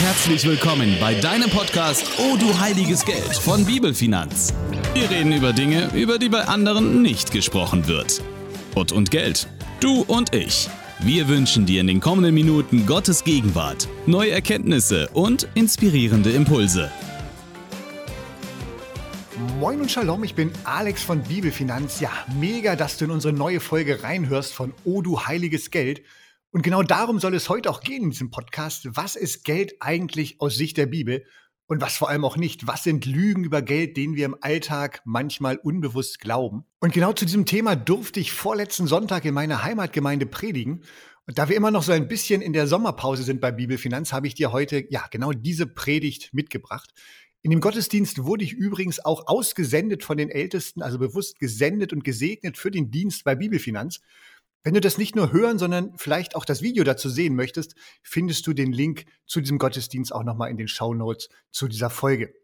Herzlich willkommen bei deinem Podcast Oh du heiliges Geld von Bibelfinanz. Wir reden über Dinge, über die bei anderen nicht gesprochen wird. Gott und Geld. Du und ich. Wir wünschen dir in den kommenden Minuten Gottes Gegenwart, neue Erkenntnisse und inspirierende Impulse. Moin und Shalom, ich bin Alex von Bibelfinanz. Ja, mega, dass du in unsere neue Folge reinhörst von Oh du heiliges Geld. Und genau darum soll es heute auch gehen in diesem Podcast. Was ist Geld eigentlich aus Sicht der Bibel? Und was vor allem auch nicht? Was sind Lügen über Geld, denen wir im Alltag manchmal unbewusst glauben? Und genau zu diesem Thema durfte ich vorletzten Sonntag in meiner Heimatgemeinde predigen. Und da wir immer noch so ein bisschen in der Sommerpause sind bei Bibelfinanz, habe ich dir heute ja genau diese Predigt mitgebracht. In dem Gottesdienst wurde ich übrigens auch ausgesendet von den Ältesten, also bewusst gesendet und gesegnet für den Dienst bei Bibelfinanz. Wenn du das nicht nur hören, sondern vielleicht auch das Video dazu sehen möchtest, findest du den Link zu diesem Gottesdienst auch nochmal in den Show Notes zu dieser Folge.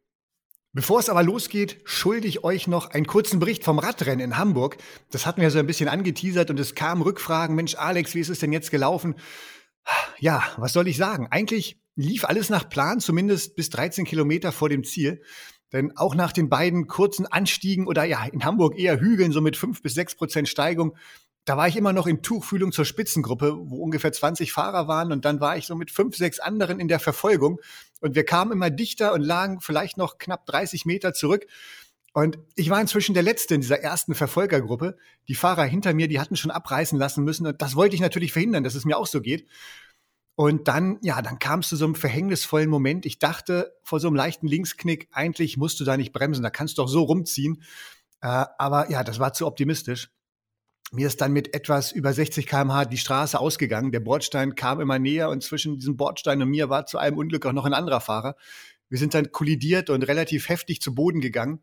Bevor es aber losgeht, schulde ich euch noch einen kurzen Bericht vom Radrennen in Hamburg. Das hatten wir so ein bisschen angeteasert und es kamen Rückfragen. Mensch, Alex, wie ist es denn jetzt gelaufen? Ja, was soll ich sagen? Eigentlich lief alles nach Plan, zumindest bis 13 Kilometer vor dem Ziel. Denn auch nach den beiden kurzen Anstiegen oder ja, in Hamburg eher Hügeln, so mit fünf bis sechs Prozent Steigung, da war ich immer noch in Tuchfühlung zur Spitzengruppe, wo ungefähr 20 Fahrer waren und dann war ich so mit fünf, sechs anderen in der Verfolgung und wir kamen immer dichter und lagen vielleicht noch knapp 30 Meter zurück. Und ich war inzwischen der Letzte in dieser ersten Verfolgergruppe. Die Fahrer hinter mir, die hatten schon abreißen lassen müssen und das wollte ich natürlich verhindern, dass es mir auch so geht. Und dann, ja, dann kam es zu so einem verhängnisvollen Moment. Ich dachte vor so einem leichten Linksknick, eigentlich musst du da nicht bremsen, da kannst du doch so rumziehen. Äh, aber ja, das war zu optimistisch. Mir ist dann mit etwas über 60 km/h die Straße ausgegangen. Der Bordstein kam immer näher und zwischen diesem Bordstein und mir war zu einem Unglück auch noch ein anderer Fahrer. Wir sind dann kollidiert und relativ heftig zu Boden gegangen.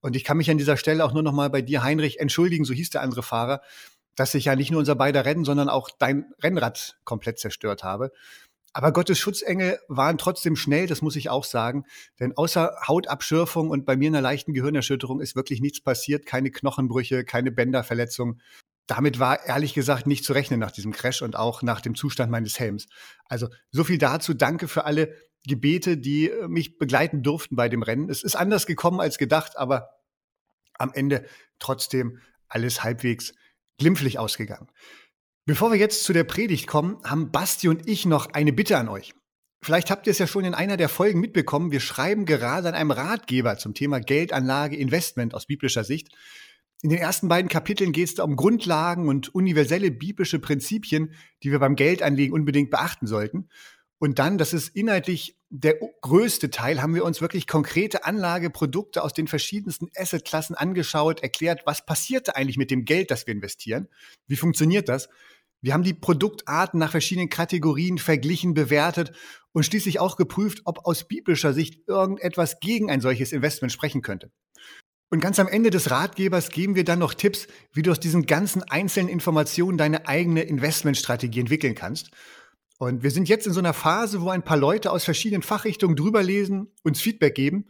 Und ich kann mich an dieser Stelle auch nur noch mal bei dir, Heinrich, entschuldigen, so hieß der andere Fahrer, dass ich ja nicht nur unser beider Rennen, sondern auch dein Rennrad komplett zerstört habe. Aber Gottes Schutzengel waren trotzdem schnell, das muss ich auch sagen. Denn außer Hautabschürfung und bei mir einer leichten Gehirnerschütterung ist wirklich nichts passiert. Keine Knochenbrüche, keine Bänderverletzung damit war ehrlich gesagt nicht zu rechnen nach diesem Crash und auch nach dem Zustand meines Helms. Also so viel dazu. Danke für alle Gebete, die äh, mich begleiten durften bei dem Rennen. Es ist anders gekommen als gedacht, aber am Ende trotzdem alles halbwegs glimpflich ausgegangen. Bevor wir jetzt zu der Predigt kommen, haben Basti und ich noch eine Bitte an euch. Vielleicht habt ihr es ja schon in einer der Folgen mitbekommen. Wir schreiben gerade an einem Ratgeber zum Thema Geldanlage, Investment aus biblischer Sicht. In den ersten beiden Kapiteln geht es um Grundlagen und universelle biblische Prinzipien, die wir beim Geldanlegen unbedingt beachten sollten. Und dann, das ist inhaltlich der größte Teil, haben wir uns wirklich konkrete Anlageprodukte aus den verschiedensten Assetklassen angeschaut, erklärt, was passiert eigentlich mit dem Geld, das wir investieren? Wie funktioniert das? Wir haben die Produktarten nach verschiedenen Kategorien verglichen, bewertet und schließlich auch geprüft, ob aus biblischer Sicht irgendetwas gegen ein solches Investment sprechen könnte. Und ganz am Ende des Ratgebers geben wir dann noch Tipps, wie du aus diesen ganzen einzelnen Informationen deine eigene Investmentstrategie entwickeln kannst. Und wir sind jetzt in so einer Phase, wo ein paar Leute aus verschiedenen Fachrichtungen drüber lesen, uns Feedback geben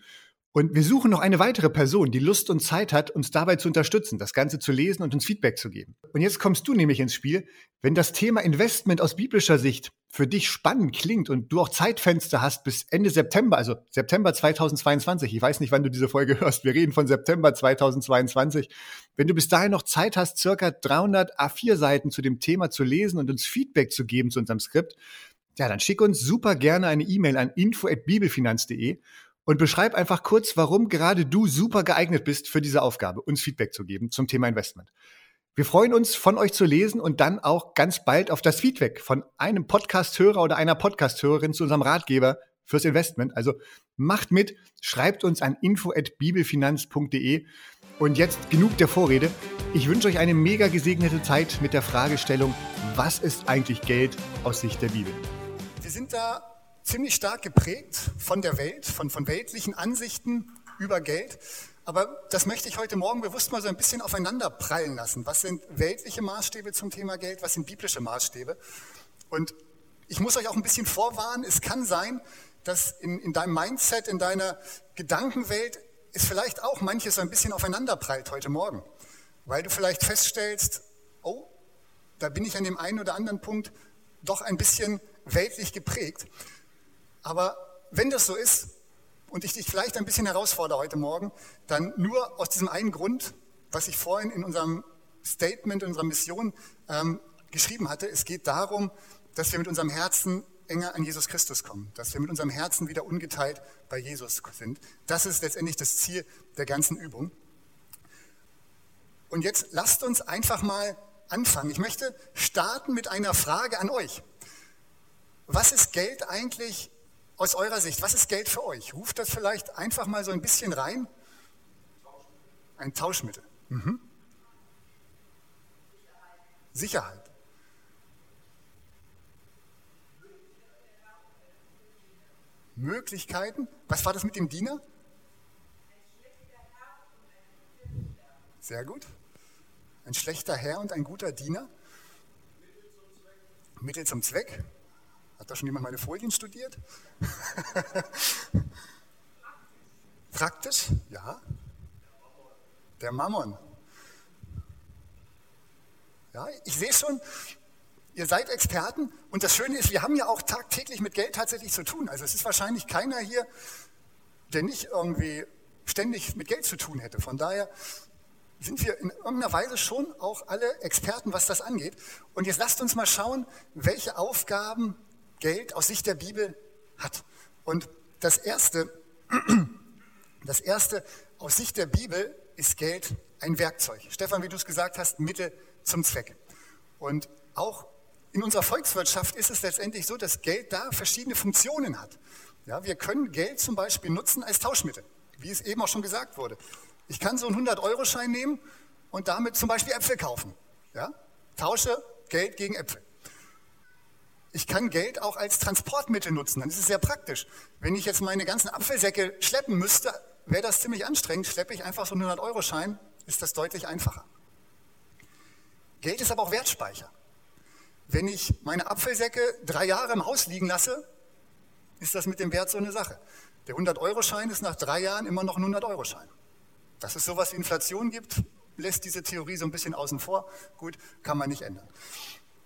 und wir suchen noch eine weitere Person, die Lust und Zeit hat, uns dabei zu unterstützen, das Ganze zu lesen und uns Feedback zu geben. Und jetzt kommst du nämlich ins Spiel. Wenn das Thema Investment aus biblischer Sicht für dich spannend klingt und du auch Zeitfenster hast bis Ende September, also September 2022, ich weiß nicht, wann du diese Folge hörst, wir reden von September 2022, wenn du bis dahin noch Zeit hast, circa 300 A4 Seiten zu dem Thema zu lesen und uns Feedback zu geben zu unserem Skript, ja, dann schick uns super gerne eine E-Mail an info@bibelfinanz.de und beschreib einfach kurz, warum gerade du super geeignet bist für diese Aufgabe, uns Feedback zu geben zum Thema Investment. Wir freuen uns, von euch zu lesen und dann auch ganz bald auf das Feedback von einem Podcast-Hörer oder einer Podcast-Hörerin zu unserem Ratgeber fürs Investment. Also macht mit, schreibt uns an info@bibelfinanz.de und jetzt genug der Vorrede. Ich wünsche euch eine mega gesegnete Zeit mit der Fragestellung, was ist eigentlich Geld aus Sicht der Bibel? Wir sind da ziemlich stark geprägt von der Welt, von, von weltlichen Ansichten über Geld. Aber das möchte ich heute Morgen bewusst mal so ein bisschen aufeinander prallen lassen. Was sind weltliche Maßstäbe zum Thema Geld? Was sind biblische Maßstäbe? Und ich muss euch auch ein bisschen vorwarnen, es kann sein, dass in, in deinem Mindset, in deiner Gedankenwelt es vielleicht auch manches ein bisschen aufeinander prallt heute Morgen. Weil du vielleicht feststellst, oh, da bin ich an dem einen oder anderen Punkt doch ein bisschen weltlich geprägt. Aber wenn das so ist und ich dich vielleicht ein bisschen herausfordere heute Morgen, dann nur aus diesem einen Grund, was ich vorhin in unserem Statement, in unserer Mission ähm, geschrieben hatte. Es geht darum, dass wir mit unserem Herzen enger an Jesus Christus kommen, dass wir mit unserem Herzen wieder ungeteilt bei Jesus sind. Das ist letztendlich das Ziel der ganzen Übung. Und jetzt lasst uns einfach mal anfangen. Ich möchte starten mit einer Frage an euch. Was ist Geld eigentlich aus eurer Sicht? Was ist Geld für euch? Ruft das vielleicht einfach mal so ein bisschen rein? Ein Tauschmittel. Mhm. Sicherheit. Möglichkeiten. Was war das mit dem Diener? Sehr gut. Ein schlechter Herr und ein guter Diener. Mittel zum Zweck. Hat da schon jemand meine Folien studiert? Praktisch, ja. Der Mammon. Ja, ich sehe schon, ihr seid Experten und das Schöne ist, wir haben ja auch tagtäglich mit Geld tatsächlich zu tun. Also es ist wahrscheinlich keiner hier, der nicht irgendwie ständig mit Geld zu tun hätte. Von daher sind wir in irgendeiner Weise schon auch alle Experten, was das angeht. Und jetzt lasst uns mal schauen, welche Aufgaben Geld aus Sicht der Bibel hat. Und das erste, das erste aus Sicht der Bibel ist Geld ein Werkzeug. Stefan, wie du es gesagt hast, Mittel zum Zweck. Und auch in unserer Volkswirtschaft ist es letztendlich so, dass Geld da verschiedene Funktionen hat. Ja, wir können Geld zum Beispiel nutzen als Tauschmittel, wie es eben auch schon gesagt wurde. Ich kann so einen 100-Euro-Schein nehmen und damit zum Beispiel Äpfel kaufen. Ja? Tausche Geld gegen Äpfel. Ich kann Geld auch als Transportmittel nutzen, dann ist es sehr praktisch. Wenn ich jetzt meine ganzen Apfelsäcke schleppen müsste, wäre das ziemlich anstrengend. Schleppe ich einfach so einen 100-Euro-Schein, ist das deutlich einfacher. Geld ist aber auch Wertspeicher. Wenn ich meine Apfelsäcke drei Jahre im Haus liegen lasse, ist das mit dem Wert so eine Sache. Der 100-Euro-Schein ist nach drei Jahren immer noch ein 100-Euro-Schein. Dass es sowas wie Inflation gibt, lässt diese Theorie so ein bisschen außen vor. Gut, kann man nicht ändern.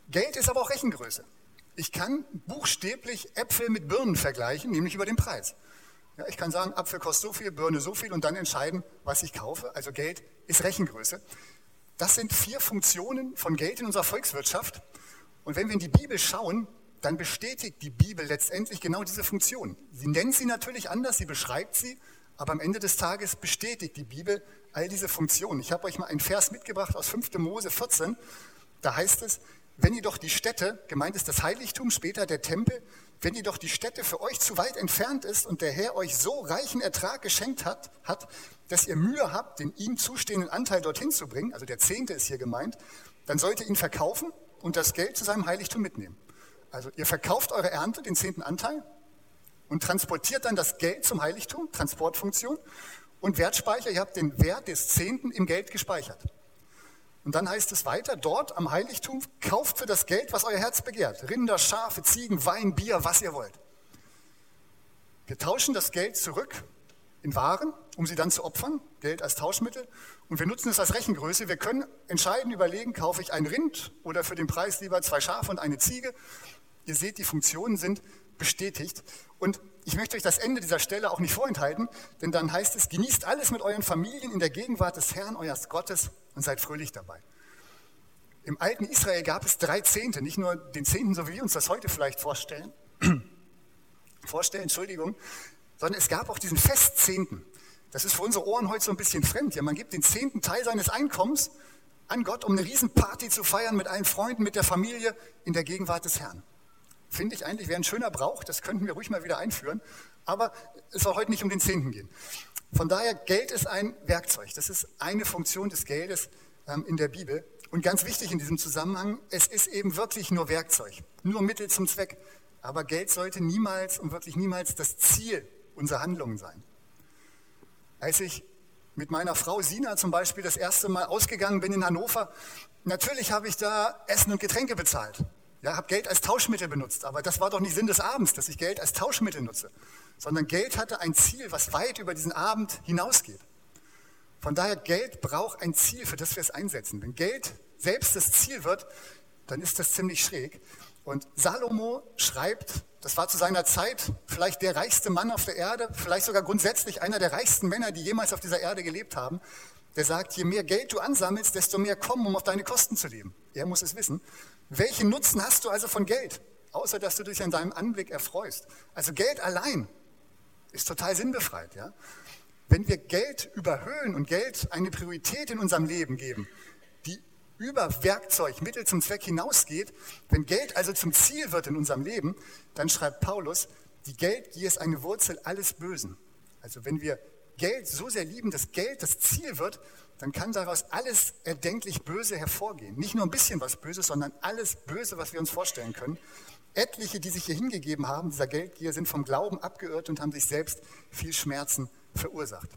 Geld ist aber auch Rechengröße. Ich kann buchstäblich Äpfel mit Birnen vergleichen, nämlich über den Preis. Ja, ich kann sagen, Apfel kostet so viel, Birne so viel und dann entscheiden, was ich kaufe. Also Geld ist Rechengröße. Das sind vier Funktionen von Geld in unserer Volkswirtschaft. Und wenn wir in die Bibel schauen, dann bestätigt die Bibel letztendlich genau diese Funktion. Sie nennt sie natürlich anders, sie beschreibt sie, aber am Ende des Tages bestätigt die Bibel all diese Funktionen. Ich habe euch mal einen Vers mitgebracht aus 5. Mose 14. Da heißt es, wenn ihr doch die Städte, gemeint ist das Heiligtum, später der Tempel, wenn ihr doch die Städte für euch zu weit entfernt ist und der Herr euch so reichen Ertrag geschenkt hat, hat, dass ihr Mühe habt, den ihm zustehenden Anteil dorthin zu bringen, also der Zehnte ist hier gemeint, dann sollt ihr ihn verkaufen und das Geld zu seinem Heiligtum mitnehmen. Also ihr verkauft eure Ernte, den zehnten Anteil, und transportiert dann das Geld zum Heiligtum, Transportfunktion, und Wertspeicher, ihr habt den Wert des Zehnten im Geld gespeichert. Und dann heißt es weiter, dort am Heiligtum kauft für das Geld, was euer Herz begehrt. Rinder, Schafe, Ziegen, Wein, Bier, was ihr wollt. Wir tauschen das Geld zurück in Waren, um sie dann zu opfern, Geld als Tauschmittel. Und wir nutzen es als Rechengröße. Wir können entscheiden, überlegen, kaufe ich ein Rind oder für den Preis lieber zwei Schafe und eine Ziege. Ihr seht, die Funktionen sind bestätigt. Und ich möchte euch das Ende dieser Stelle auch nicht vorenthalten, denn dann heißt es, genießt alles mit euren Familien in der Gegenwart des Herrn, eures Gottes und seid fröhlich dabei. Im alten Israel gab es drei Zehnte, nicht nur den Zehnten, so wie wir uns das heute vielleicht vorstellen, vorstellen, Entschuldigung, sondern es gab auch diesen Festzehnten. Das ist für unsere Ohren heute so ein bisschen fremd. Ja, man gibt den zehnten Teil seines Einkommens an Gott, um eine Riesenparty zu feiern mit allen Freunden, mit der Familie in der Gegenwart des Herrn. Finde ich eigentlich, wäre ein schöner Brauch, das könnten wir ruhig mal wieder einführen. Aber es soll heute nicht um den Zehnten gehen. Von daher, Geld ist ein Werkzeug. Das ist eine Funktion des Geldes ähm, in der Bibel. Und ganz wichtig in diesem Zusammenhang, es ist eben wirklich nur Werkzeug, nur Mittel zum Zweck. Aber Geld sollte niemals und wirklich niemals das Ziel unserer Handlungen sein. Als ich mit meiner Frau Sina zum Beispiel das erste Mal ausgegangen bin in Hannover, natürlich habe ich da Essen und Getränke bezahlt. Ja, habe Geld als Tauschmittel benutzt, aber das war doch nicht Sinn des Abends, dass ich Geld als Tauschmittel nutze, sondern Geld hatte ein Ziel, was weit über diesen Abend hinausgeht. Von daher, Geld braucht ein Ziel, für das wir es einsetzen. Wenn Geld selbst das Ziel wird, dann ist das ziemlich schräg. Und Salomo schreibt, das war zu seiner Zeit vielleicht der reichste Mann auf der Erde, vielleicht sogar grundsätzlich einer der reichsten Männer, die jemals auf dieser Erde gelebt haben. Der sagt, je mehr Geld du ansammelst, desto mehr kommen, um auf deine Kosten zu leben. Er muss es wissen. Welchen Nutzen hast du also von Geld? Außer dass du dich an deinem Anblick erfreust. Also Geld allein ist total sinnbefreit. Ja? Wenn wir Geld überhöhen und Geld eine Priorität in unserem Leben geben, über Werkzeug, Mittel zum Zweck hinausgeht, wenn Geld also zum Ziel wird in unserem Leben, dann schreibt Paulus, die Geldgier ist eine Wurzel alles Bösen. Also wenn wir Geld so sehr lieben, dass Geld das Ziel wird, dann kann daraus alles erdenklich Böse hervorgehen. Nicht nur ein bisschen was Böses, sondern alles Böse, was wir uns vorstellen können. Etliche, die sich hier hingegeben haben, dieser Geldgier, sind vom Glauben abgeirrt und haben sich selbst viel Schmerzen verursacht.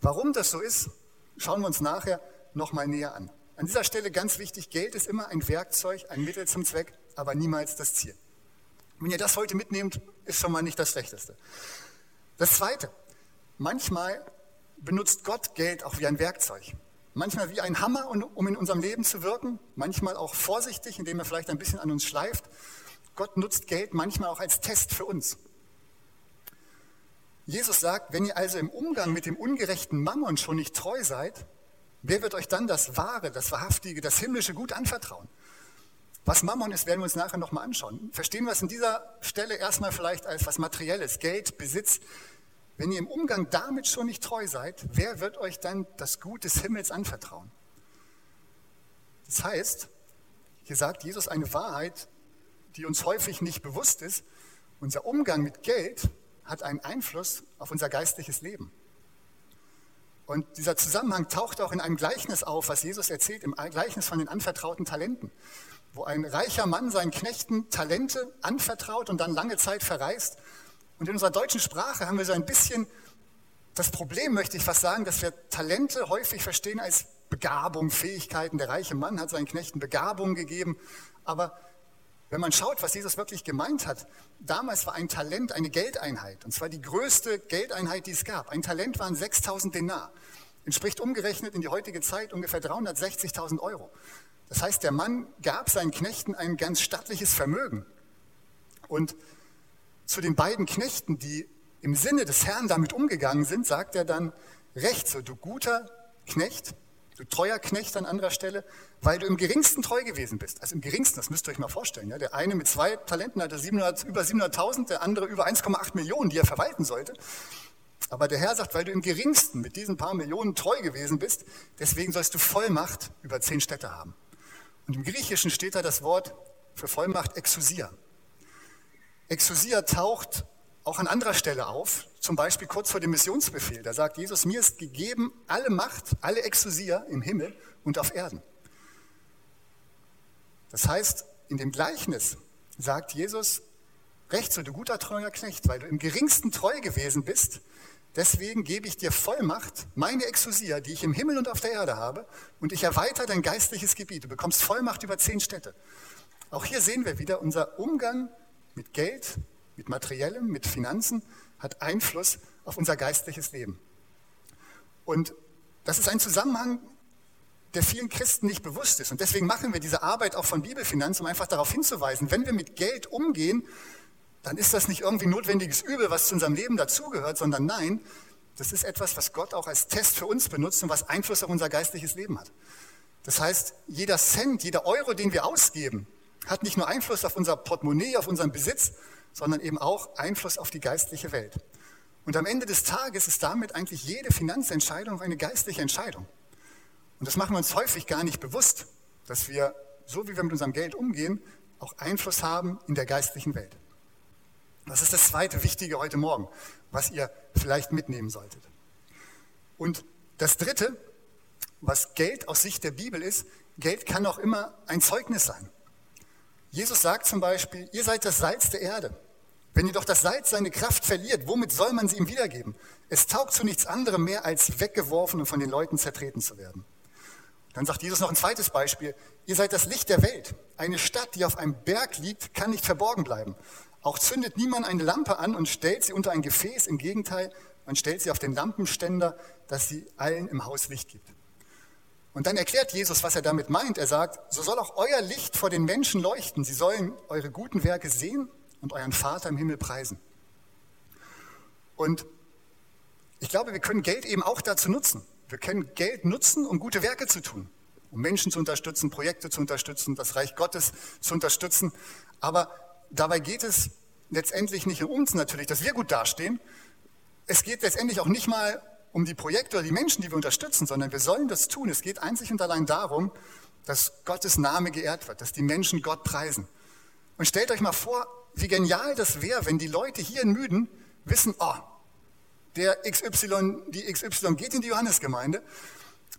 Warum das so ist, schauen wir uns nachher nochmal näher an. An dieser Stelle ganz wichtig, Geld ist immer ein Werkzeug, ein Mittel zum Zweck, aber niemals das Ziel. Wenn ihr das heute mitnehmt, ist schon mal nicht das Schlechteste. Das Zweite, manchmal benutzt Gott Geld auch wie ein Werkzeug. Manchmal wie ein Hammer, um in unserem Leben zu wirken, manchmal auch vorsichtig, indem er vielleicht ein bisschen an uns schleift. Gott nutzt Geld manchmal auch als Test für uns. Jesus sagt, wenn ihr also im Umgang mit dem ungerechten Mammon schon nicht treu seid, Wer wird euch dann das Wahre, das Wahrhaftige, das himmlische Gut anvertrauen? Was Mammon ist, werden wir uns nachher nochmal anschauen. Verstehen wir es in dieser Stelle erstmal vielleicht als was Materielles, Geld, Besitz. Wenn ihr im Umgang damit schon nicht treu seid, wer wird euch dann das Gut des Himmels anvertrauen? Das heißt, hier sagt Jesus eine Wahrheit, die uns häufig nicht bewusst ist. Unser Umgang mit Geld hat einen Einfluss auf unser geistliches Leben. Und dieser Zusammenhang taucht auch in einem Gleichnis auf, was Jesus erzählt, im Gleichnis von den anvertrauten Talenten, wo ein reicher Mann seinen Knechten Talente anvertraut und dann lange Zeit verreist. Und in unserer deutschen Sprache haben wir so ein bisschen das Problem, möchte ich fast sagen, dass wir Talente häufig verstehen als Begabung, Fähigkeiten. Der reiche Mann hat seinen Knechten Begabung gegeben, aber wenn man schaut, was Jesus wirklich gemeint hat, damals war ein Talent eine Geldeinheit, und zwar die größte Geldeinheit, die es gab. Ein Talent waren 6000 Denar, entspricht umgerechnet in die heutige Zeit ungefähr 360.000 Euro. Das heißt, der Mann gab seinen Knechten ein ganz stattliches Vermögen. Und zu den beiden Knechten, die im Sinne des Herrn damit umgegangen sind, sagt er dann, recht so, du guter Knecht, du treuer Knecht an anderer Stelle, weil du im geringsten treu gewesen bist. Also im geringsten, das müsst ihr euch mal vorstellen. Ja? Der eine mit zwei Talenten hatte 700, über 700.000, der andere über 1,8 Millionen, die er verwalten sollte. Aber der Herr sagt, weil du im geringsten mit diesen paar Millionen treu gewesen bist, deswegen sollst du Vollmacht über zehn Städte haben. Und im Griechischen steht da das Wort für Vollmacht Exousia. Exousia taucht auch an anderer Stelle auf, zum Beispiel kurz vor dem Missionsbefehl. Da sagt Jesus, mir ist gegeben alle Macht, alle Exousia im Himmel und auf Erden. Das heißt, in dem Gleichnis sagt Jesus, recht so, du guter treuer Knecht, weil du im geringsten treu gewesen bist, deswegen gebe ich dir Vollmacht, meine Exousia, die ich im Himmel und auf der Erde habe, und ich erweitere dein geistliches Gebiet. Du bekommst Vollmacht über zehn Städte. Auch hier sehen wir wieder, unser Umgang mit Geld, mit Materiellem, mit Finanzen hat Einfluss auf unser geistliches Leben. Und das ist ein Zusammenhang, der vielen Christen nicht bewusst ist. Und deswegen machen wir diese Arbeit auch von Bibelfinanz, um einfach darauf hinzuweisen, wenn wir mit Geld umgehen, dann ist das nicht irgendwie notwendiges Übel, was zu unserem Leben dazugehört, sondern nein, das ist etwas, was Gott auch als Test für uns benutzt und was Einfluss auf unser geistliches Leben hat. Das heißt, jeder Cent, jeder Euro, den wir ausgeben, hat nicht nur Einfluss auf unser Portemonnaie, auf unseren Besitz, sondern eben auch Einfluss auf die geistliche Welt. Und am Ende des Tages ist damit eigentlich jede Finanzentscheidung eine geistliche Entscheidung. Und das machen wir uns häufig gar nicht bewusst, dass wir, so wie wir mit unserem Geld umgehen, auch Einfluss haben in der geistlichen Welt. Das ist das zweite Wichtige heute Morgen, was ihr vielleicht mitnehmen solltet. Und das dritte, was Geld aus Sicht der Bibel ist, Geld kann auch immer ein Zeugnis sein. Jesus sagt zum Beispiel, ihr seid das Salz der Erde. Wenn jedoch das Salz seine Kraft verliert, womit soll man sie ihm wiedergeben? Es taugt zu nichts anderem mehr, als weggeworfen und von den Leuten zertreten zu werden. Dann sagt Jesus noch ein zweites Beispiel. Ihr seid das Licht der Welt. Eine Stadt, die auf einem Berg liegt, kann nicht verborgen bleiben. Auch zündet niemand eine Lampe an und stellt sie unter ein Gefäß. Im Gegenteil, man stellt sie auf den Lampenständer, dass sie allen im Haus Licht gibt. Und dann erklärt Jesus, was er damit meint. Er sagt, so soll auch euer Licht vor den Menschen leuchten. Sie sollen eure guten Werke sehen und euren Vater im Himmel preisen. Und ich glaube, wir können Geld eben auch dazu nutzen. Wir können Geld nutzen, um gute Werke zu tun, um Menschen zu unterstützen, Projekte zu unterstützen, das Reich Gottes zu unterstützen. Aber dabei geht es letztendlich nicht um uns natürlich, dass wir gut dastehen. Es geht letztendlich auch nicht mal um die Projekte oder die Menschen, die wir unterstützen, sondern wir sollen das tun. Es geht einzig und allein darum, dass Gottes Name geehrt wird, dass die Menschen Gott preisen. Und stellt euch mal vor, wie genial das wäre, wenn die Leute hier in Müden wissen, oh, der XY, die XY geht in die Johannesgemeinde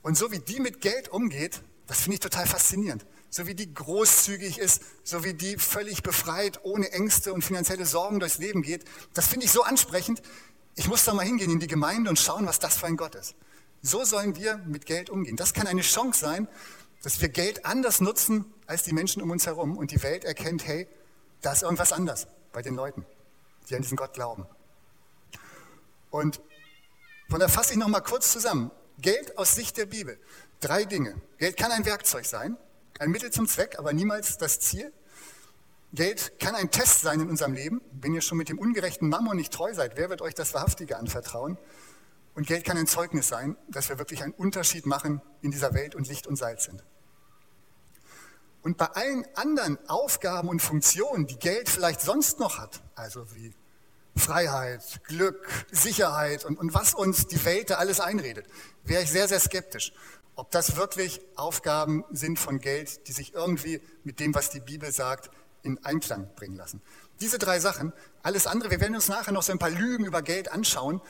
und so wie die mit Geld umgeht, das finde ich total faszinierend. So wie die großzügig ist, so wie die völlig befreit, ohne Ängste und finanzielle Sorgen durchs Leben geht, das finde ich so ansprechend. Ich muss da mal hingehen in die Gemeinde und schauen, was das für ein Gott ist. So sollen wir mit Geld umgehen. Das kann eine Chance sein, dass wir Geld anders nutzen als die Menschen um uns herum und die Welt erkennt, hey, da ist irgendwas anders bei den Leuten, die an diesen Gott glauben. Und von da fasse ich noch mal kurz zusammen. Geld aus Sicht der Bibel. Drei Dinge. Geld kann ein Werkzeug sein, ein Mittel zum Zweck, aber niemals das Ziel. Geld kann ein Test sein in unserem Leben. Wenn ihr schon mit dem ungerechten Mammon nicht treu seid, wer wird euch das Wahrhaftige anvertrauen? Und Geld kann ein Zeugnis sein, dass wir wirklich einen Unterschied machen in dieser Welt und Licht und Salz sind. Und bei allen anderen Aufgaben und Funktionen, die Geld vielleicht sonst noch hat, also wie Freiheit, Glück, Sicherheit und, und was uns die Welt da alles einredet, wäre ich sehr, sehr skeptisch, ob das wirklich Aufgaben sind von Geld, die sich irgendwie mit dem, was die Bibel sagt, in Einklang bringen lassen. Diese drei Sachen, alles andere, wir werden uns nachher noch so ein paar Lügen über Geld anschauen,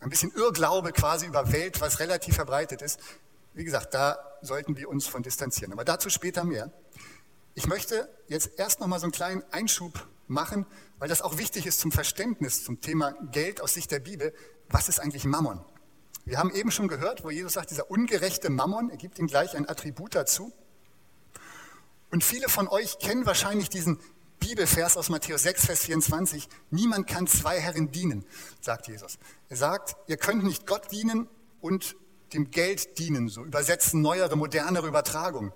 ein bisschen Irrglaube quasi über Welt, was relativ verbreitet ist. Wie gesagt, da sollten wir uns von distanzieren. Aber dazu später mehr. Ich möchte jetzt erst noch mal so einen kleinen Einschub machen, weil das auch wichtig ist zum Verständnis zum Thema Geld aus Sicht der Bibel. Was ist eigentlich Mammon? Wir haben eben schon gehört, wo Jesus sagt, dieser ungerechte Mammon, er gibt ihm gleich ein Attribut dazu. Und viele von euch kennen wahrscheinlich diesen Bibelvers aus Matthäus 6, Vers 24. Niemand kann zwei Herren dienen, sagt Jesus. Er sagt, ihr könnt nicht Gott dienen und dem Geld dienen, so übersetzen neuere, modernere Übertragungen.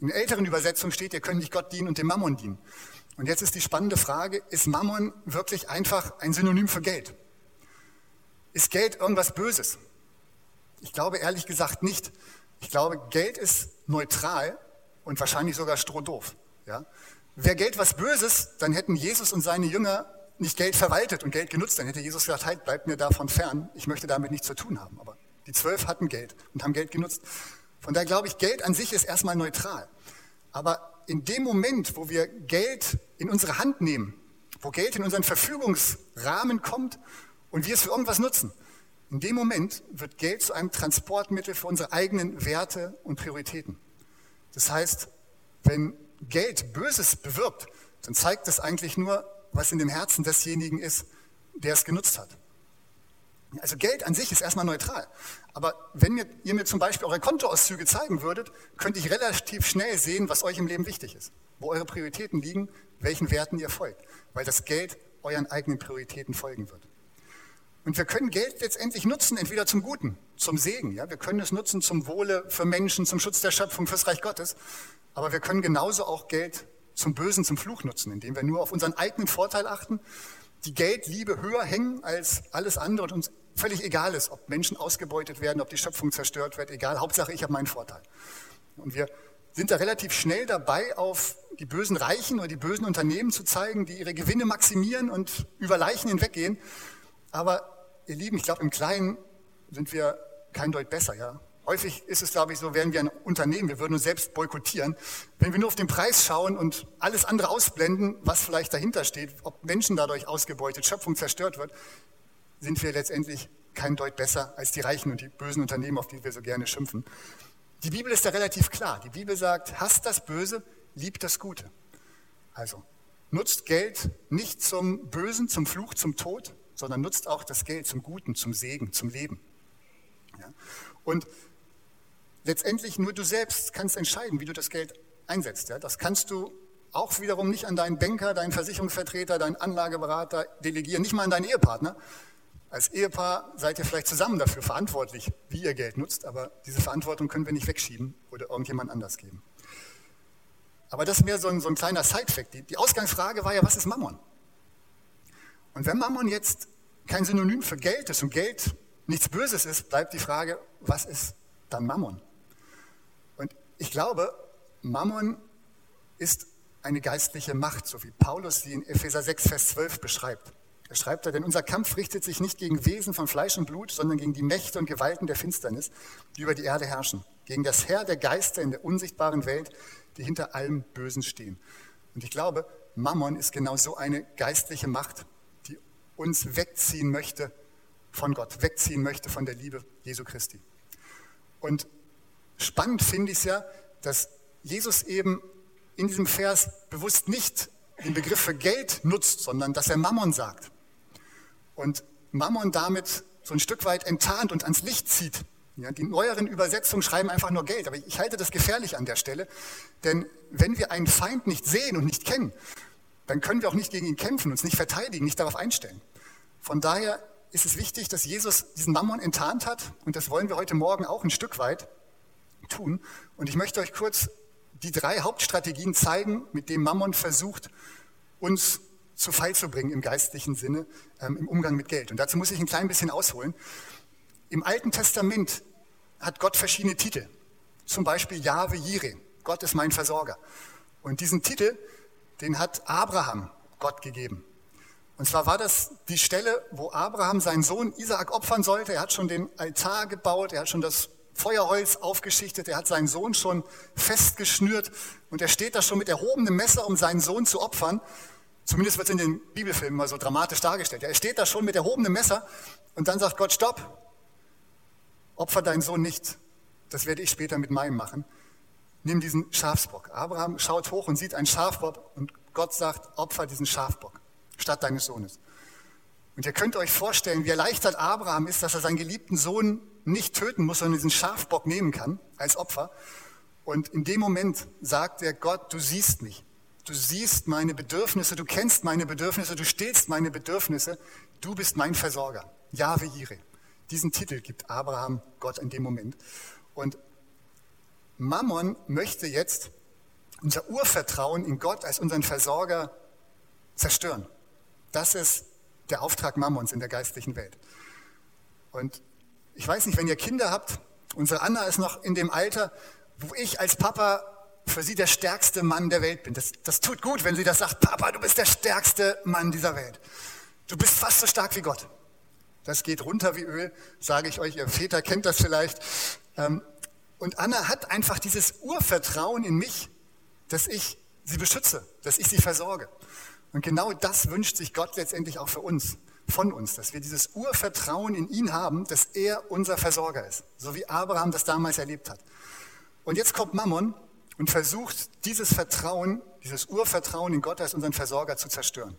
In älteren Übersetzungen steht, ihr könnt nicht Gott dienen und dem Mammon dienen. Und jetzt ist die spannende Frage, ist Mammon wirklich einfach ein Synonym für Geld? Ist Geld irgendwas Böses? Ich glaube ehrlich gesagt nicht. Ich glaube, Geld ist neutral und wahrscheinlich sogar strohdoof. Ja? Wäre Geld was Böses, dann hätten Jesus und seine Jünger nicht Geld verwaltet und Geld genutzt. Dann hätte Jesus gesagt, halt, bleibt mir davon fern. Ich möchte damit nichts zu tun haben. Aber die zwölf hatten Geld und haben Geld genutzt. Von daher glaube ich, Geld an sich ist erstmal neutral. Aber in dem Moment, wo wir Geld in unsere Hand nehmen, wo Geld in unseren Verfügungsrahmen kommt und wir es für irgendwas nutzen, in dem Moment wird Geld zu einem Transportmittel für unsere eigenen Werte und Prioritäten. Das heißt, wenn Geld Böses bewirbt, dann zeigt das eigentlich nur, was in dem Herzen desjenigen ist, der es genutzt hat. Also Geld an sich ist erstmal neutral. Aber wenn ihr mir zum Beispiel eure Kontoauszüge zeigen würdet, könnte ich relativ schnell sehen, was euch im Leben wichtig ist, wo eure Prioritäten liegen, welchen Werten ihr folgt, weil das Geld euren eigenen Prioritäten folgen wird. Und wir können Geld letztendlich nutzen, entweder zum Guten, zum Segen. Ja? Wir können es nutzen zum Wohle für Menschen, zum Schutz der Schöpfung, fürs Reich Gottes. Aber wir können genauso auch Geld zum Bösen, zum Fluch nutzen, indem wir nur auf unseren eigenen Vorteil achten die Geldliebe höher hängen als alles andere und uns völlig egal ist, ob Menschen ausgebeutet werden, ob die Schöpfung zerstört wird, egal. Hauptsache, ich habe meinen Vorteil. Und wir sind da relativ schnell dabei, auf die bösen Reichen oder die bösen Unternehmen zu zeigen, die ihre Gewinne maximieren und über Leichen hinweggehen. Aber ihr Lieben, ich glaube, im Kleinen sind wir kein Deut besser, ja. Häufig ist es, glaube ich, so, wären wir ein Unternehmen, wir würden uns selbst boykottieren. Wenn wir nur auf den Preis schauen und alles andere ausblenden, was vielleicht dahinter steht, ob Menschen dadurch ausgebeutet, Schöpfung zerstört wird, sind wir letztendlich kein Deut besser als die reichen und die bösen Unternehmen, auf die wir so gerne schimpfen. Die Bibel ist da relativ klar. Die Bibel sagt, hasst das Böse, liebt das Gute. Also, nutzt Geld nicht zum Bösen, zum Fluch, zum Tod, sondern nutzt auch das Geld zum Guten, zum Segen, zum Leben. Ja? Und letztendlich nur du selbst kannst entscheiden, wie du das Geld einsetzt. Ja? Das kannst du auch wiederum nicht an deinen Banker, deinen Versicherungsvertreter, deinen Anlageberater delegieren, nicht mal an deinen Ehepartner. Als Ehepaar seid ihr vielleicht zusammen dafür verantwortlich, wie ihr Geld nutzt, aber diese Verantwortung können wir nicht wegschieben oder irgendjemand anders geben. Aber das ist mehr so ein, so ein kleiner Side-Fact. Die, die Ausgangsfrage war ja, was ist Mammon? Und wenn Mammon jetzt kein Synonym für Geld ist und Geld nichts Böses ist, bleibt die Frage, was ist dann Mammon? Und ich glaube, Mammon ist eine geistliche Macht, so wie Paulus sie in Epheser 6, Vers 12 beschreibt. Er schreibt da, denn unser Kampf richtet sich nicht gegen Wesen von Fleisch und Blut, sondern gegen die Mächte und Gewalten der Finsternis, die über die Erde herrschen, gegen das Herr der Geister in der unsichtbaren Welt, die hinter allem Bösen stehen. Und ich glaube, Mammon ist genau so eine geistliche Macht, uns wegziehen möchte von Gott, wegziehen möchte von der Liebe Jesu Christi. Und spannend finde ich es ja, dass Jesus eben in diesem Vers bewusst nicht den Begriff für Geld nutzt, sondern dass er Mammon sagt. Und Mammon damit so ein Stück weit enttarnt und ans Licht zieht. Ja, die neueren Übersetzungen schreiben einfach nur Geld, aber ich halte das gefährlich an der Stelle, denn wenn wir einen Feind nicht sehen und nicht kennen, dann können wir auch nicht gegen ihn kämpfen, uns nicht verteidigen, nicht darauf einstellen. Von daher ist es wichtig, dass Jesus diesen Mammon enttarnt hat und das wollen wir heute Morgen auch ein Stück weit tun. Und ich möchte euch kurz die drei Hauptstrategien zeigen, mit denen Mammon versucht, uns zu Fall zu bringen im geistlichen Sinne, ähm, im Umgang mit Geld. Und dazu muss ich ein klein bisschen ausholen. Im Alten Testament hat Gott verschiedene Titel. Zum Beispiel Jahwe Jireh, Gott ist mein Versorger. Und diesen Titel, den hat Abraham Gott gegeben. Und zwar war das die Stelle, wo Abraham seinen Sohn Isaak opfern sollte. Er hat schon den Altar gebaut, er hat schon das Feuerholz aufgeschichtet, er hat seinen Sohn schon festgeschnürt und er steht da schon mit erhobenem Messer, um seinen Sohn zu opfern. Zumindest wird es in den Bibelfilmen mal so dramatisch dargestellt. Er steht da schon mit erhobenem Messer und dann sagt Gott, stopp, opfer deinen Sohn nicht. Das werde ich später mit meinem machen. Nimm diesen Schafsbock. Abraham schaut hoch und sieht einen Schafbock und Gott sagt, opfer diesen Schafbock statt deines Sohnes. Und ihr könnt euch vorstellen, wie erleichtert Abraham ist, dass er seinen geliebten Sohn nicht töten muss, sondern diesen Schafbock nehmen kann als Opfer. Und in dem Moment sagt er Gott, du siehst mich. Du siehst meine Bedürfnisse, du kennst meine Bedürfnisse, du stillst meine Bedürfnisse. Du bist mein Versorger. Jahwe Jireh. Diesen Titel gibt Abraham Gott in dem Moment. Und Mammon möchte jetzt unser Urvertrauen in Gott als unseren Versorger zerstören. Das ist der Auftrag Mammons in der geistlichen Welt. Und ich weiß nicht, wenn ihr Kinder habt, unsere Anna ist noch in dem Alter, wo ich als Papa für sie der stärkste Mann der Welt bin. Das, das tut gut, wenn sie das sagt, Papa, du bist der stärkste Mann dieser Welt. Du bist fast so stark wie Gott. Das geht runter wie Öl, sage ich euch. Ihr Väter kennt das vielleicht. Und Anna hat einfach dieses Urvertrauen in mich, dass ich sie beschütze, dass ich sie versorge. Und genau das wünscht sich Gott letztendlich auch für uns, von uns, dass wir dieses Urvertrauen in ihn haben, dass er unser Versorger ist, so wie Abraham das damals erlebt hat. Und jetzt kommt Mammon und versucht, dieses Vertrauen, dieses Urvertrauen in Gott als unseren Versorger zu zerstören.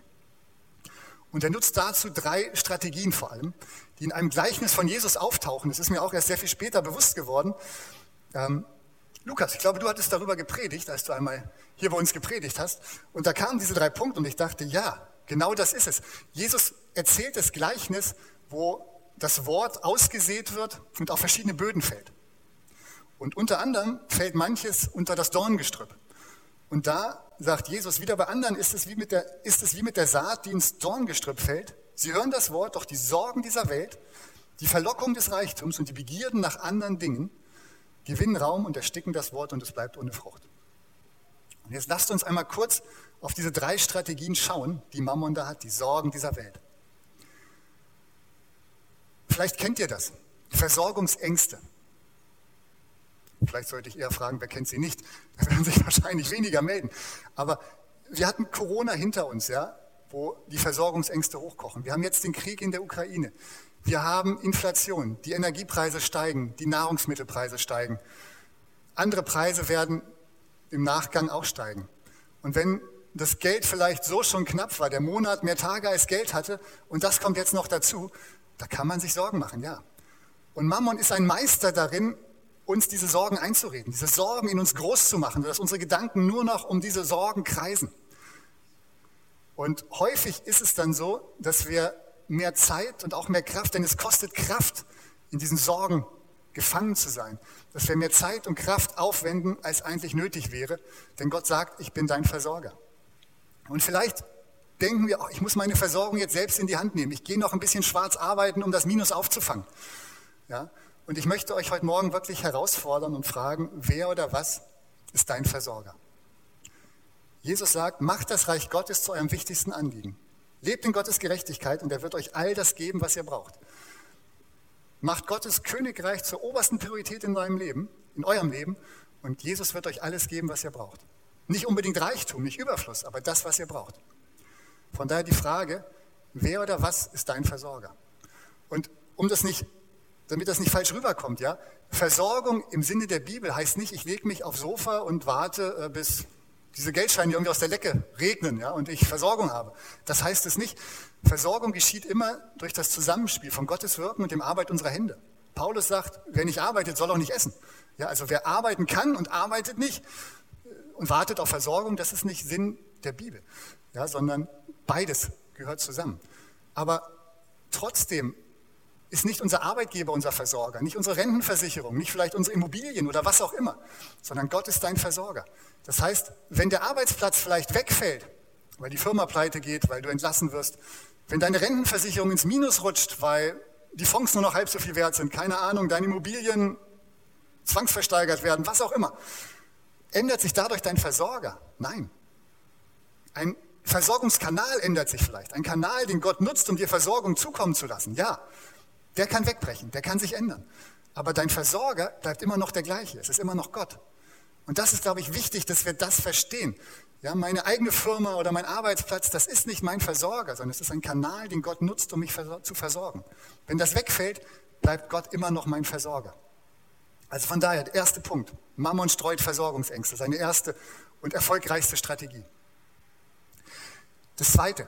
Und er nutzt dazu drei Strategien vor allem, die in einem Gleichnis von Jesus auftauchen. Das ist mir auch erst sehr viel später bewusst geworden. Ähm, Lukas, ich glaube, du hattest darüber gepredigt, als du einmal hier bei uns gepredigt hast. Und da kamen diese drei Punkte und ich dachte, ja, genau das ist es. Jesus erzählt das Gleichnis, wo das Wort ausgesät wird und auf verschiedene Böden fällt. Und unter anderem fällt manches unter das Dorngestrüpp. Und da sagt Jesus, wieder bei anderen ist es wie mit der, ist es wie mit der Saat, die ins Dorngestrüpp fällt. Sie hören das Wort, doch die Sorgen dieser Welt, die Verlockung des Reichtums und die Begierden nach anderen Dingen gewinnen Raum und ersticken das Wort und es bleibt ohne Frucht. Und jetzt lasst uns einmal kurz auf diese drei Strategien schauen, die Mammon da hat, die Sorgen dieser Welt. Vielleicht kennt ihr das, Versorgungsängste. Vielleicht sollte ich eher fragen, wer kennt sie nicht? Da werden sich wahrscheinlich weniger melden. Aber wir hatten Corona hinter uns, ja, wo die Versorgungsängste hochkochen. Wir haben jetzt den Krieg in der Ukraine. Wir haben Inflation, die Energiepreise steigen, die Nahrungsmittelpreise steigen. Andere Preise werden im Nachgang auch steigen. Und wenn das Geld vielleicht so schon knapp war, der Monat mehr Tage als Geld hatte und das kommt jetzt noch dazu, da kann man sich Sorgen machen, ja. Und Mammon ist ein Meister darin, uns diese Sorgen einzureden, diese Sorgen in uns groß zu machen, dass unsere Gedanken nur noch um diese Sorgen kreisen. Und häufig ist es dann so, dass wir mehr Zeit und auch mehr Kraft, denn es kostet Kraft, in diesen Sorgen gefangen zu sein. Dass wir mehr Zeit und Kraft aufwenden, als eigentlich nötig wäre, denn Gott sagt, ich bin dein Versorger. Und vielleicht denken wir, oh, ich muss meine Versorgung jetzt selbst in die Hand nehmen. Ich gehe noch ein bisschen schwarz arbeiten, um das Minus aufzufangen. Ja? Und ich möchte euch heute Morgen wirklich herausfordern und fragen, wer oder was ist dein Versorger? Jesus sagt, macht das Reich Gottes zu eurem wichtigsten Anliegen. Lebt in Gottes Gerechtigkeit und er wird euch all das geben, was ihr braucht. Macht Gottes Königreich zur obersten Priorität in eurem Leben, in eurem Leben und Jesus wird euch alles geben, was ihr braucht. Nicht unbedingt Reichtum, nicht Überfluss, aber das, was ihr braucht. Von daher die Frage, wer oder was ist dein Versorger? Und um das nicht, damit das nicht falsch rüberkommt, ja, Versorgung im Sinne der Bibel heißt nicht, ich lege mich aufs Sofa und warte, äh, bis diese Geldscheine irgendwie aus der Lecke regnen ja, und ich Versorgung habe. Das heißt es nicht. Versorgung geschieht immer durch das Zusammenspiel von Gottes Wirken und dem Arbeit unserer Hände. Paulus sagt, wer nicht arbeitet, soll auch nicht essen. Ja, also wer arbeiten kann und arbeitet nicht und wartet auf Versorgung, das ist nicht Sinn der Bibel, ja, sondern beides gehört zusammen. Aber trotzdem ist nicht unser Arbeitgeber unser Versorger, nicht unsere Rentenversicherung, nicht vielleicht unsere Immobilien oder was auch immer, sondern Gott ist dein Versorger. Das heißt, wenn der Arbeitsplatz vielleicht wegfällt, weil die Firma pleite geht, weil du entlassen wirst, wenn deine Rentenversicherung ins Minus rutscht, weil die Fonds nur noch halb so viel wert sind, keine Ahnung, deine Immobilien zwangsversteigert werden, was auch immer, ändert sich dadurch dein Versorger? Nein. Ein Versorgungskanal ändert sich vielleicht. Ein Kanal, den Gott nutzt, um dir Versorgung zukommen zu lassen. Ja, der kann wegbrechen, der kann sich ändern. Aber dein Versorger bleibt immer noch der gleiche. Es ist immer noch Gott. Und das ist, glaube ich, wichtig, dass wir das verstehen. Ja, meine eigene Firma oder mein Arbeitsplatz, das ist nicht mein Versorger, sondern es ist ein Kanal, den Gott nutzt, um mich zu versorgen. Wenn das wegfällt, bleibt Gott immer noch mein Versorger. Also von daher, der erste Punkt. Mammon streut Versorgungsängste, seine erste und erfolgreichste Strategie. Das zweite,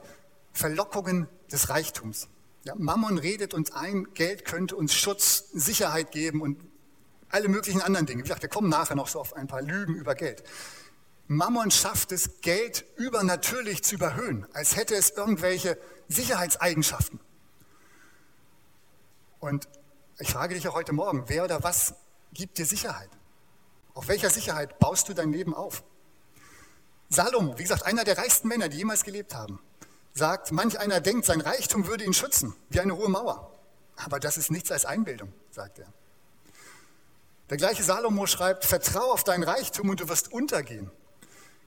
Verlockungen des Reichtums. Ja, Mammon redet uns ein, Geld könnte uns Schutz, Sicherheit geben und alle möglichen anderen Dinge. Wie gesagt, wir kommen nachher noch so auf ein paar Lügen über Geld. Mammon schafft es, Geld übernatürlich zu überhöhen, als hätte es irgendwelche Sicherheitseigenschaften. Und ich frage dich auch heute Morgen, wer oder was gibt dir Sicherheit? Auf welcher Sicherheit baust du dein Leben auf? Salomo, wie gesagt, einer der reichsten Männer, die jemals gelebt haben, sagt, manch einer denkt, sein Reichtum würde ihn schützen, wie eine hohe Mauer. Aber das ist nichts als Einbildung, sagt er. Der gleiche Salomo schreibt, vertrau auf dein Reichtum und du wirst untergehen.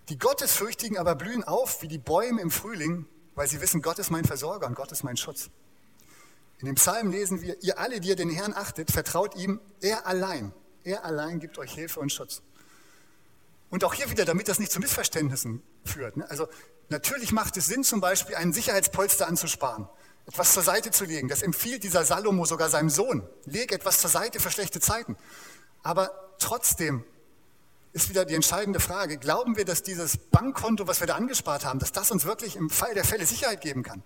Die Gottesfürchtigen aber blühen auf wie die Bäume im Frühling, weil sie wissen, Gott ist mein Versorger und Gott ist mein Schutz. In dem Psalm lesen wir, ihr alle, die ihr den Herrn achtet, vertraut ihm, er allein, er allein gibt euch Hilfe und Schutz. Und auch hier wieder, damit das nicht zu Missverständnissen führt. Ne? Also natürlich macht es Sinn, zum Beispiel einen Sicherheitspolster anzusparen, etwas zur Seite zu legen. Das empfiehlt dieser Salomo sogar seinem Sohn. Leg etwas zur Seite für schlechte Zeiten. Aber trotzdem ist wieder die entscheidende Frage, glauben wir, dass dieses Bankkonto, was wir da angespart haben, dass das uns wirklich im Fall der Fälle Sicherheit geben kann?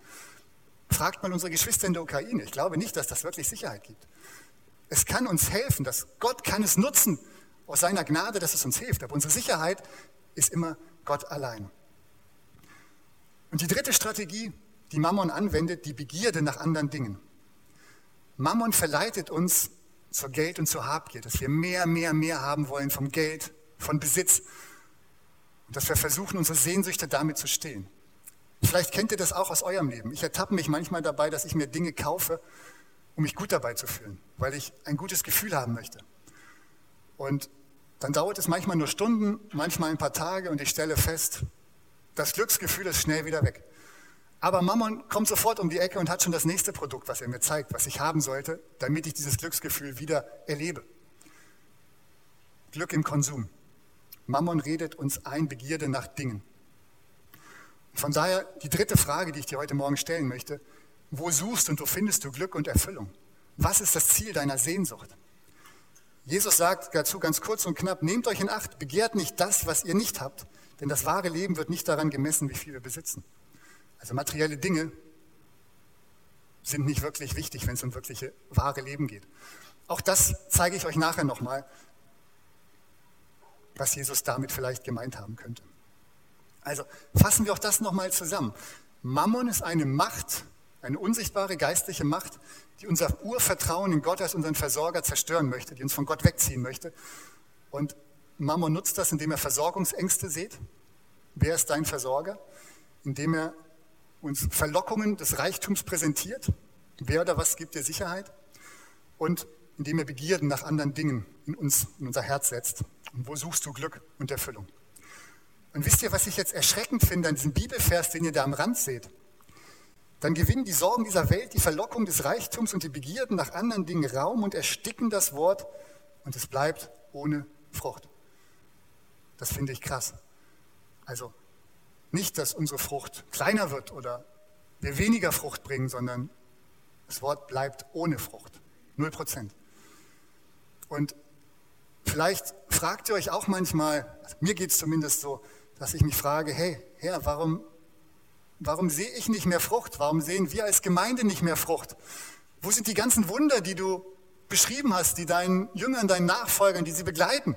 Fragt mal unsere Geschwister in der Ukraine. Ich glaube nicht, dass das wirklich Sicherheit gibt. Es kann uns helfen, dass Gott kann es nutzen, aus seiner Gnade, dass es uns hilft. Aber unsere Sicherheit ist immer Gott allein. Und die dritte Strategie, die Mammon anwendet, die Begierde nach anderen Dingen. Mammon verleitet uns zur Geld- und zur Habgier, dass wir mehr, mehr, mehr haben wollen vom Geld, von Besitz. Und dass wir versuchen, unsere Sehnsüchte damit zu stillen. Vielleicht kennt ihr das auch aus eurem Leben. Ich ertappe mich manchmal dabei, dass ich mir Dinge kaufe, um mich gut dabei zu fühlen, weil ich ein gutes Gefühl haben möchte. Und dann dauert es manchmal nur Stunden, manchmal ein paar Tage und ich stelle fest, das Glücksgefühl ist schnell wieder weg. Aber Mammon kommt sofort um die Ecke und hat schon das nächste Produkt, was er mir zeigt, was ich haben sollte, damit ich dieses Glücksgefühl wieder erlebe. Glück im Konsum. Mammon redet uns ein, Begierde nach Dingen. Von daher die dritte Frage, die ich dir heute Morgen stellen möchte. Wo suchst und wo findest du Glück und Erfüllung? Was ist das Ziel deiner Sehnsucht? Jesus sagt dazu ganz kurz und knapp, nehmt euch in Acht, begehrt nicht das, was ihr nicht habt, denn das wahre Leben wird nicht daran gemessen, wie viel wir besitzen. Also materielle Dinge sind nicht wirklich wichtig, wenn es um wirkliche wahre Leben geht. Auch das zeige ich euch nachher nochmal, was Jesus damit vielleicht gemeint haben könnte. Also fassen wir auch das nochmal zusammen. Mammon ist eine Macht, Eine unsichtbare geistliche Macht, die unser Urvertrauen in Gott als unseren Versorger zerstören möchte, die uns von Gott wegziehen möchte. Und Mammon nutzt das, indem er Versorgungsängste sieht. Wer ist dein Versorger? Indem er uns Verlockungen des Reichtums präsentiert. Wer oder was gibt dir Sicherheit? Und indem er Begierden nach anderen Dingen in uns, in unser Herz setzt. Und wo suchst du Glück und Erfüllung? Und wisst ihr, was ich jetzt erschreckend finde an diesem Bibelvers, den ihr da am Rand seht? Dann gewinnen die Sorgen dieser Welt, die Verlockung des Reichtums und die Begierden nach anderen Dingen Raum und ersticken das Wort und es bleibt ohne Frucht. Das finde ich krass. Also nicht, dass unsere Frucht kleiner wird oder wir weniger Frucht bringen, sondern das Wort bleibt ohne Frucht. Null Prozent. Und vielleicht fragt ihr euch auch manchmal, also mir geht es zumindest so, dass ich mich frage, hey, Herr, warum, warum sehe ich nicht mehr Frucht? Warum sehen wir als Gemeinde nicht mehr Frucht? Wo sind die ganzen Wunder, die du beschrieben hast, die deinen Jüngern, deinen Nachfolgern, die sie begleiten?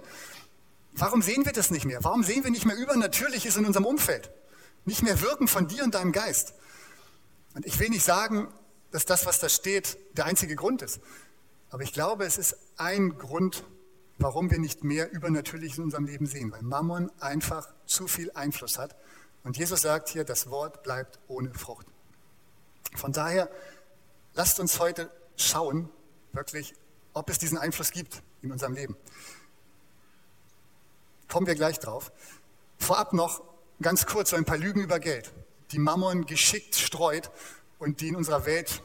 Warum sehen wir das nicht mehr? Warum sehen wir nicht mehr Übernatürliches in unserem Umfeld? Nicht mehr Wirken von dir und deinem Geist? Und ich will nicht sagen, dass das, was da steht, der einzige Grund ist. Aber ich glaube, es ist ein Grund, warum wir nicht mehr Übernatürliches in unserem Leben sehen, weil Mammon einfach zu viel Einfluss hat. Und Jesus sagt hier, das Wort bleibt ohne Frucht. Von daher, lasst uns heute schauen, wirklich, ob es diesen Einfluss gibt in unserem Leben. Kommen wir gleich drauf. Vorab noch ganz kurz so ein paar Lügen über Geld, die Mammon geschickt streut und die in unserer Welt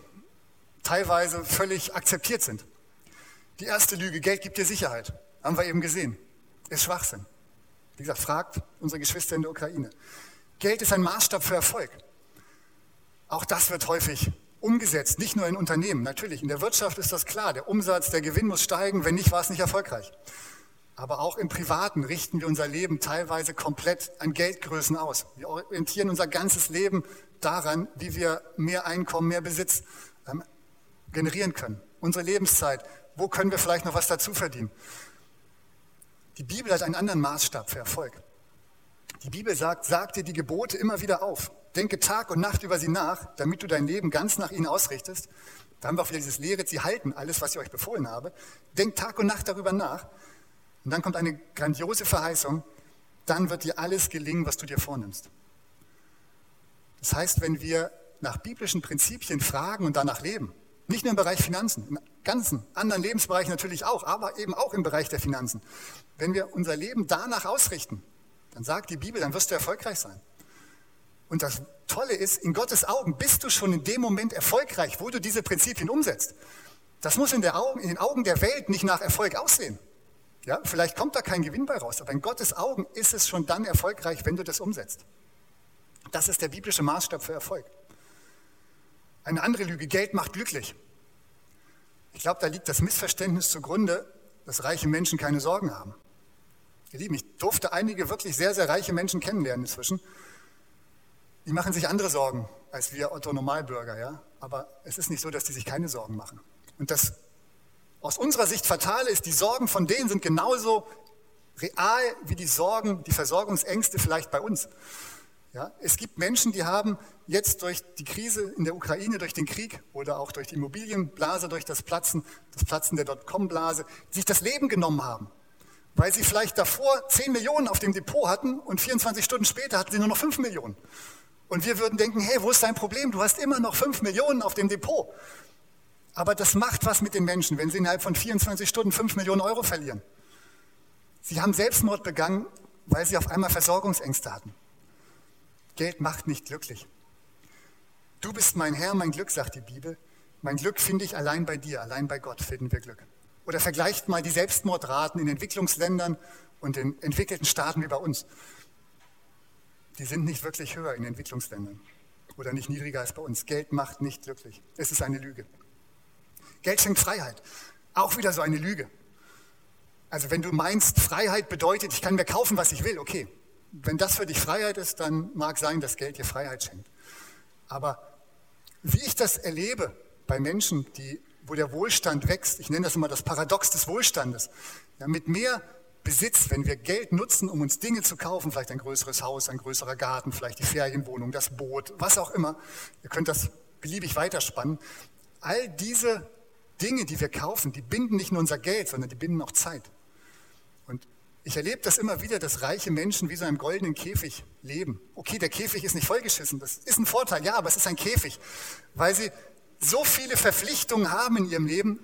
teilweise völlig akzeptiert sind. Die erste Lüge, Geld gibt dir Sicherheit. Haben wir eben gesehen. Ist Schwachsinn. Wie gesagt, fragt unsere Geschwister in der Ukraine. Geld ist ein Maßstab für Erfolg. Auch das wird häufig umgesetzt, nicht nur in Unternehmen. Natürlich, in der Wirtschaft ist das klar. Der Umsatz, der Gewinn muss steigen. Wenn nicht, war es nicht erfolgreich. Aber auch im Privaten richten wir unser Leben teilweise komplett an Geldgrößen aus. Wir orientieren unser ganzes Leben daran, wie wir mehr Einkommen, mehr Besitz ähm, generieren können. Unsere Lebenszeit, wo können wir vielleicht noch was dazu verdienen? Die Bibel hat einen anderen Maßstab für Erfolg. Die Bibel sagt, sag dir die Gebote immer wieder auf. Denke Tag und Nacht über sie nach, damit du dein Leben ganz nach ihnen ausrichtest. Da haben wir auch wieder dieses Lehre, sie halten alles, was ich euch befohlen habe. Denkt Tag und Nacht darüber nach. Und dann kommt eine grandiose Verheißung. Dann wird dir alles gelingen, was du dir vornimmst. Das heißt, wenn wir nach biblischen Prinzipien fragen und danach leben, nicht nur im Bereich Finanzen, in ganzen anderen Lebensbereichen natürlich auch, aber eben auch im Bereich der Finanzen. Wenn wir unser Leben danach ausrichten, dann sagt die Bibel, dann wirst du erfolgreich sein. Und das Tolle ist, in Gottes Augen bist du schon in dem Moment erfolgreich, wo du diese Prinzipien umsetzt. Das muss in, Augen, in den Augen der Welt nicht nach Erfolg aussehen. Ja, vielleicht kommt da kein Gewinn bei raus, aber in Gottes Augen ist es schon dann erfolgreich, wenn du das umsetzt. Das ist der biblische Maßstab für Erfolg. Eine andere Lüge, Geld macht glücklich. Ich glaube, da liegt das Missverständnis zugrunde, dass reiche Menschen keine Sorgen haben. Ihr ich durfte einige wirklich sehr, sehr reiche Menschen kennenlernen inzwischen. Die machen sich andere Sorgen als wir Otto Normalbürger, ja. Aber es ist nicht so, dass die sich keine Sorgen machen. Und das aus unserer Sicht Fatale ist, die Sorgen von denen sind genauso real wie die Sorgen, die Versorgungsängste vielleicht bei uns. Ja, es gibt Menschen, die haben jetzt durch die Krise in der Ukraine, durch den Krieg oder auch durch die Immobilienblase, durch das Platzen, das Platzen der Dotcom-Blase, sich das Leben genommen haben. Weil sie vielleicht davor 10 Millionen auf dem Depot hatten und 24 Stunden später hatten sie nur noch 5 Millionen. Und wir würden denken, hey, wo ist dein Problem? Du hast immer noch 5 Millionen auf dem Depot. Aber das macht was mit den Menschen, wenn sie innerhalb von 24 Stunden 5 Millionen Euro verlieren. Sie haben Selbstmord begangen, weil sie auf einmal Versorgungsängste hatten. Geld macht nicht glücklich. Du bist mein Herr, mein Glück, sagt die Bibel. Mein Glück finde ich allein bei dir, allein bei Gott finden wir Glück. Oder vergleicht mal die Selbstmordraten in Entwicklungsländern und in entwickelten Staaten wie bei uns. Die sind nicht wirklich höher in Entwicklungsländern oder nicht niedriger als bei uns. Geld macht nicht glücklich. Es ist eine Lüge. Geld schenkt Freiheit. Auch wieder so eine Lüge. Also wenn du meinst, Freiheit bedeutet, ich kann mir kaufen, was ich will, okay. Wenn das für dich Freiheit ist, dann mag sein, dass Geld dir Freiheit schenkt. Aber wie ich das erlebe bei Menschen, die, wo der Wohlstand wächst, ich nenne das immer das Paradox des Wohlstandes, ja, mit mehr Besitz, wenn wir Geld nutzen, um uns Dinge zu kaufen, vielleicht ein größeres Haus, ein größerer Garten, vielleicht die Ferienwohnung, das Boot, was auch immer. Ihr könnt das beliebig weiterspannen. All diese Dinge, die wir kaufen, die binden nicht nur unser Geld, sondern die binden auch Zeit. Und ich erlebe das immer wieder, dass reiche Menschen wie so einem goldenen Käfig leben. Okay, der Käfig ist nicht vollgeschissen, das ist ein Vorteil, ja, aber es ist ein Käfig, weil sie so viele Verpflichtungen haben in ihrem Leben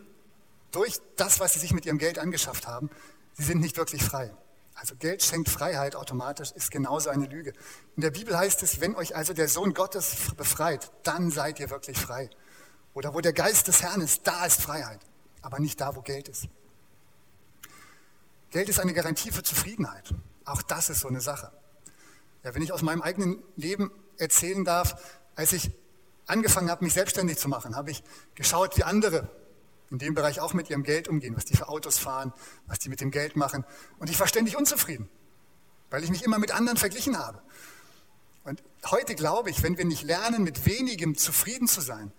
durch das, was sie sich mit ihrem Geld angeschafft haben. Sie sind nicht wirklich frei. Also Geld schenkt Freiheit automatisch, ist genauso eine Lüge. In der Bibel heißt es, wenn euch also der Sohn Gottes befreit, dann seid ihr wirklich frei. Oder wo der Geist des Herrn ist, da ist Freiheit, aber nicht da, wo Geld ist. Geld ist eine Garantie für Zufriedenheit. Auch das ist so eine Sache. Ja, wenn ich aus meinem eigenen Leben erzählen darf, als ich angefangen habe, mich selbstständig zu machen, habe ich geschaut, wie andere in dem Bereich auch mit ihrem Geld umgehen, was die für Autos fahren, was die mit dem Geld machen. Und ich war ständig unzufrieden, weil ich mich immer mit anderen verglichen habe. Und heute glaube ich, wenn wir nicht lernen, mit wenigem zufrieden zu sein,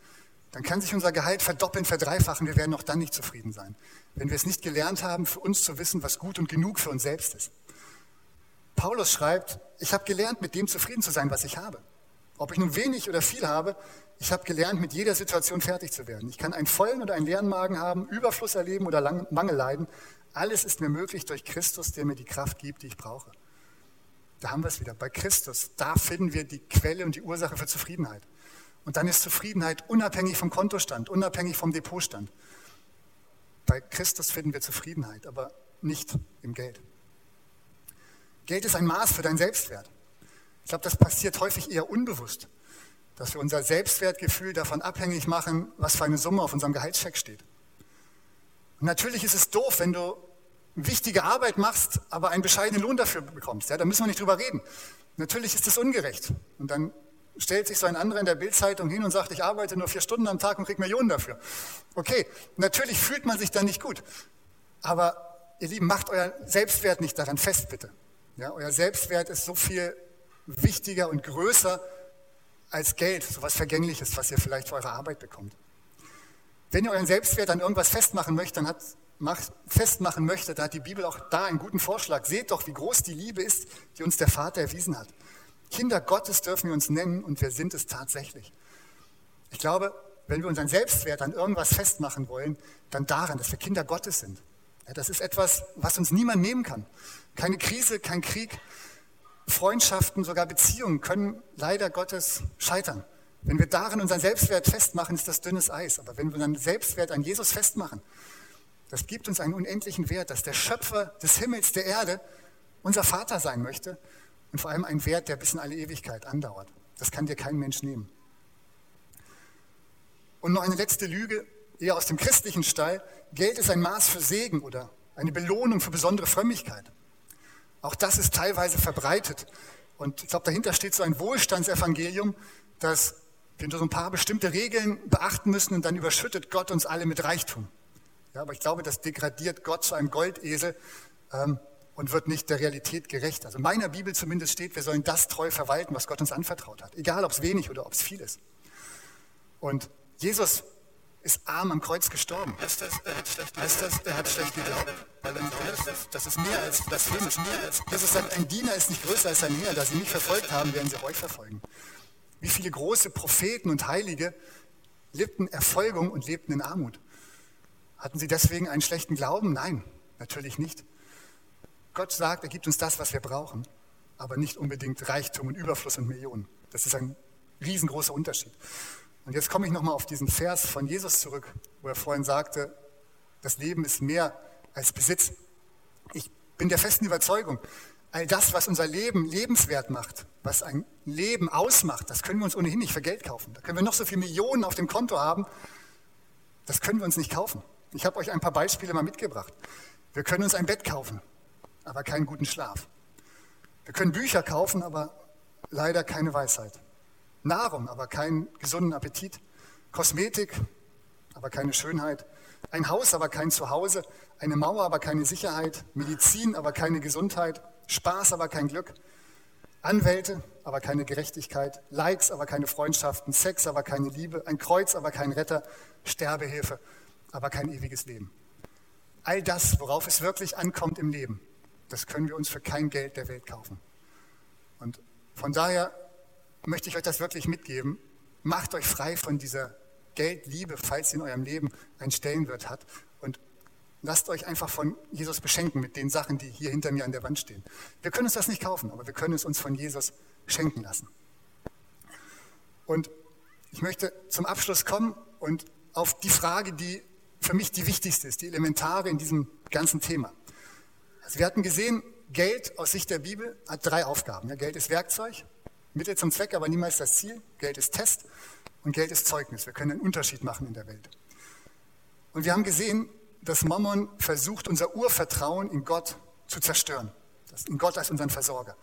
dann kann sich unser Gehalt verdoppeln, verdreifachen. Wir werden auch dann nicht zufrieden sein, wenn wir es nicht gelernt haben, für uns zu wissen, was gut und genug für uns selbst ist. Paulus schreibt, ich habe gelernt, mit dem zufrieden zu sein, was ich habe. Ob ich nun wenig oder viel habe, ich habe gelernt, mit jeder Situation fertig zu werden. Ich kann einen vollen oder einen leeren Magen haben, Überfluss erleben oder Mangel leiden. Alles ist mir möglich durch Christus, der mir die Kraft gibt, die ich brauche. Da haben wir es wieder. Bei Christus, da finden wir die Quelle und die Ursache für Zufriedenheit. Und dann ist Zufriedenheit unabhängig vom Kontostand, unabhängig vom Depotstand. Bei Christus finden wir Zufriedenheit, aber nicht im Geld. Geld ist ein Maß für deinen Selbstwert. Ich glaube, das passiert häufig eher unbewusst, dass wir unser Selbstwertgefühl davon abhängig machen, was für eine Summe auf unserem Gehaltscheck steht. Und natürlich ist es doof, wenn du wichtige Arbeit machst, aber einen bescheidenen Lohn dafür bekommst. Ja, da müssen wir nicht drüber reden. Natürlich ist es ungerecht. Und dann stellt sich so ein anderer in der Bildzeitung hin und sagt, ich arbeite nur vier Stunden am Tag und kriege Millionen dafür. Okay, natürlich fühlt man sich dann nicht gut. Aber ihr Lieben, macht euer Selbstwert nicht daran fest, bitte. Ja, euer Selbstwert ist so viel wichtiger und größer als Geld, so was Vergängliches, was ihr vielleicht für eure Arbeit bekommt. Wenn ihr euren Selbstwert an irgendwas festmachen möchtet, dann hat, macht, festmachen möchtet, da hat die Bibel auch da einen guten Vorschlag. Seht doch, wie groß die Liebe ist, die uns der Vater erwiesen hat. Kinder Gottes dürfen wir uns nennen und wir sind es tatsächlich. Ich glaube, wenn wir unseren Selbstwert an irgendwas festmachen wollen, dann daran, dass wir Kinder Gottes sind. Ja, das ist etwas, was uns niemand nehmen kann. Keine Krise, kein Krieg, Freundschaften, sogar Beziehungen können leider Gottes scheitern. Wenn wir darin unseren Selbstwert festmachen, ist das dünnes Eis. Aber wenn wir unseren Selbstwert an Jesus festmachen, das gibt uns einen unendlichen Wert, dass der Schöpfer des Himmels, der Erde, unser Vater sein möchte und vor allem ein Wert, der bis in alle Ewigkeit andauert. Das kann dir kein Mensch nehmen. Und noch eine letzte Lüge, eher aus dem christlichen Stall. Geld ist ein Maß für Segen oder eine Belohnung für besondere Frömmigkeit. Auch das ist teilweise verbreitet. Und ich glaube, dahinter steht so ein Wohlstandsevangelium, dass wir so ein paar bestimmte Regeln beachten müssen und dann überschüttet Gott uns alle mit Reichtum. Ja, aber ich glaube, das degradiert Gott zu einem Goldesel, ähm, und wird nicht der Realität gerecht. Also in meiner Bibel zumindest steht, wir sollen das treu verwalten, was Gott uns anvertraut hat. Egal, ob es wenig oder ob es viel ist. Und Jesus ist arm am Kreuz gestorben. Heißt das, er hat schlecht, heißt das, er hat schlecht geglaubt? Weil er das, das ist mehr als blasphemisch. Mehr als, Jesus sagt, ein Diener ist nicht größer als ein Herr. Da sie mich verfolgt haben, werden sie euch verfolgen. Wie viele große Propheten und Heilige lebten Erfolgung und lebten in Armut. Hatten sie deswegen einen schlechten Glauben? Nein, natürlich nicht. Gott sagt, er gibt uns das, was wir brauchen, aber nicht unbedingt Reichtum und Überfluss und Millionen. Das ist ein riesengroßer Unterschied. Und jetzt komme ich nochmal auf diesen Vers von Jesus zurück, wo er vorhin sagte, das Leben ist mehr als Besitz. Ich bin der festen Überzeugung, all das, was unser Leben lebenswert macht, was ein Leben ausmacht, das können wir uns ohnehin nicht für Geld kaufen. Da können wir noch so viele Millionen auf dem Konto haben, das können wir uns nicht kaufen. Ich habe euch ein paar Beispiele mal mitgebracht. Wir können uns ein Bett kaufen aber keinen guten Schlaf. Wir können Bücher kaufen, aber leider keine Weisheit. Nahrung, aber keinen gesunden Appetit. Kosmetik, aber keine Schönheit. Ein Haus, aber kein Zuhause. Eine Mauer, aber keine Sicherheit. Medizin, aber keine Gesundheit. Spaß, aber kein Glück. Anwälte, aber keine Gerechtigkeit. Likes, aber keine Freundschaften. Sex, aber keine Liebe. Ein Kreuz, aber kein Retter. Sterbehilfe, aber kein ewiges Leben. All das, worauf es wirklich ankommt im Leben, das können wir uns für kein Geld der Welt kaufen. Und von daher möchte ich euch das wirklich mitgeben. macht euch frei von dieser Geldliebe, falls sie in eurem Leben einen Stellenwert hat. Und lasst euch einfach von Jesus beschenken mit den Sachen, die hier hinter mir an der Wand stehen. Wir können uns das nicht kaufen, aber wir können es uns von Jesus schenken lassen. Und ich möchte zum Abschluss kommen und auf die Frage, die für mich die wichtigste ist, die elementare in diesem ganzen Thema. Also wir hatten gesehen, Geld aus Sicht der Bibel hat drei Aufgaben. Geld ist Werkzeug, Mittel zum Zweck, aber niemals das Ziel. Geld ist Test und Geld ist Zeugnis. Wir können einen Unterschied machen in der Welt. Und wir haben gesehen, dass Mammon versucht, unser Urvertrauen in Gott zu zerstören. In Gott als unseren Versorger.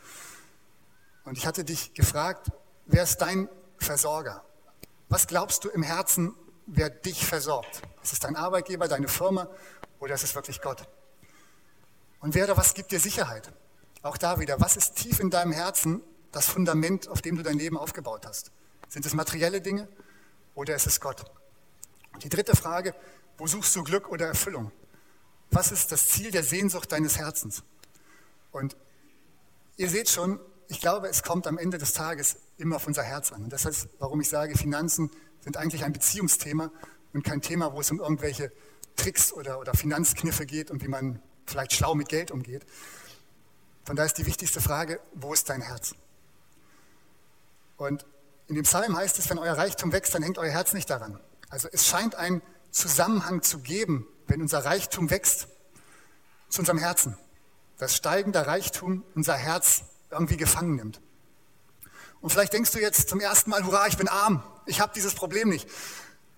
Und ich hatte dich gefragt, wer ist dein Versorger? Was glaubst du im Herzen, wer dich versorgt? Ist es dein Arbeitgeber, deine Firma oder ist es wirklich Gott? Und wer oder was gibt dir Sicherheit? Auch da wieder, was ist tief in deinem Herzen das Fundament, auf dem du dein Leben aufgebaut hast? Sind es materielle Dinge oder ist es Gott? Und die dritte Frage, wo suchst du Glück oder Erfüllung? Was ist das Ziel der Sehnsucht deines Herzens? Und ihr seht schon, ich glaube, es kommt am Ende des Tages immer auf unser Herz an. Und das ist, warum ich sage, Finanzen sind eigentlich ein Beziehungsthema und kein Thema, wo es um irgendwelche Tricks oder, oder Finanzkniffe geht und wie man vielleicht schlau mit Geld umgeht. Von daher ist die wichtigste Frage, wo ist dein Herz? Und in dem Psalm heißt es, wenn euer Reichtum wächst, dann hängt euer Herz nicht daran. Also es scheint einen Zusammenhang zu geben, wenn unser Reichtum wächst, zu unserem Herzen. Das steigende Reichtum unser Herz irgendwie gefangen nimmt. Und vielleicht denkst du jetzt zum ersten Mal, hurra, ich bin arm, ich habe dieses Problem nicht.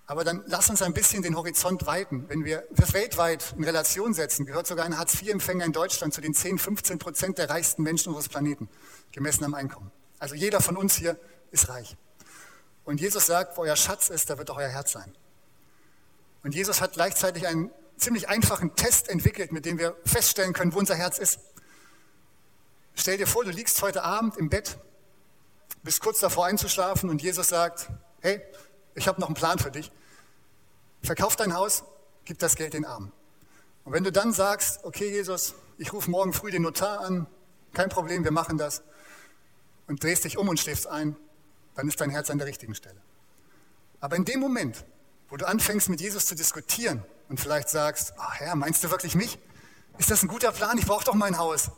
Aber dann lass uns ein bisschen den Horizont weiten. Wenn wir das weltweit in Relation setzen, gehört sogar ein Hartz-IV-Empfänger in Deutschland zu den 10, 15 Prozent der reichsten Menschen unseres Planeten, gemessen am Einkommen. Also jeder von uns hier ist reich. Und Jesus sagt, wo euer Schatz ist, da wird auch euer Herz sein. Und Jesus hat gleichzeitig einen ziemlich einfachen Test entwickelt, mit dem wir feststellen können, wo unser Herz ist. Stell dir vor, du liegst heute Abend im Bett, bist kurz davor einzuschlafen und Jesus sagt, hey, ich habe noch einen Plan für dich. Verkauf dein Haus, gib das Geld den Armen. Und wenn du dann sagst, okay Jesus, ich rufe morgen früh den Notar an, kein Problem, wir machen das, und drehst dich um und schläfst ein, dann ist dein Herz an der richtigen Stelle. Aber in dem Moment, wo du anfängst mit Jesus zu diskutieren und vielleicht sagst, ach Herr, meinst du wirklich mich? Ist das ein guter Plan? Ich brauche doch mein Haus.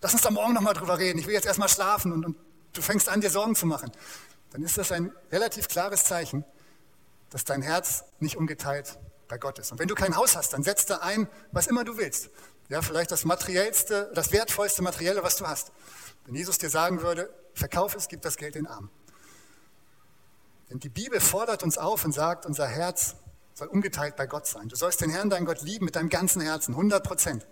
Lass uns da morgen nochmal drüber reden. Ich will jetzt erstmal schlafen und, und du fängst an, dir Sorgen zu machen. Dann ist das ein relativ klares Zeichen, dass dein Herz nicht ungeteilt bei Gott ist. Und wenn du kein Haus hast, dann setz da ein, was immer du willst. Ja, vielleicht das materiellste, das wertvollste Materielle, was du hast. Wenn Jesus dir sagen würde, verkauf es, gib das Geld den Armen. Denn die Bibel fordert uns auf und sagt, unser Herz soll ungeteilt bei Gott sein. Du sollst den Herrn, deinen Gott, lieben mit deinem ganzen Herzen, 100 Prozent.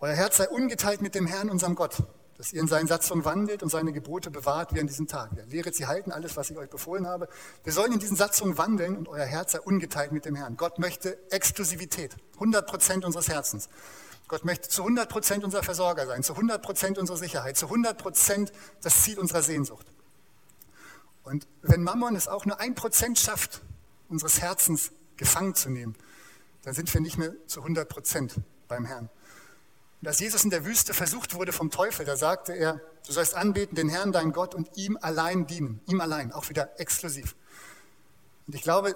Euer Herz sei ungeteilt mit dem Herrn, unserem Gott dass ihr in seinen Satzungen wandelt und seine Gebote bewahrt wie an diesem Tag. Ja, lehret sie halten, alles, was ich euch befohlen habe. Wir sollen in diesen Satzungen wandeln und euer Herz sei ungeteilt mit dem Herrn. Gott möchte Exklusivität, 100 Prozent unseres Herzens. Gott möchte zu 100 Prozent unser Versorger sein, zu 100 Prozent unsere Sicherheit, zu 100 Prozent das Ziel unserer Sehnsucht. Und wenn Mammon es auch nur ein Prozent schafft, unseres Herzens gefangen zu nehmen, dann sind wir nicht mehr zu 100 Prozent beim Herrn. Und als Jesus in der Wüste versucht wurde vom Teufel, da sagte er, du sollst anbeten den Herrn, deinen Gott, und ihm allein dienen. Ihm allein, auch wieder exklusiv. Und ich glaube,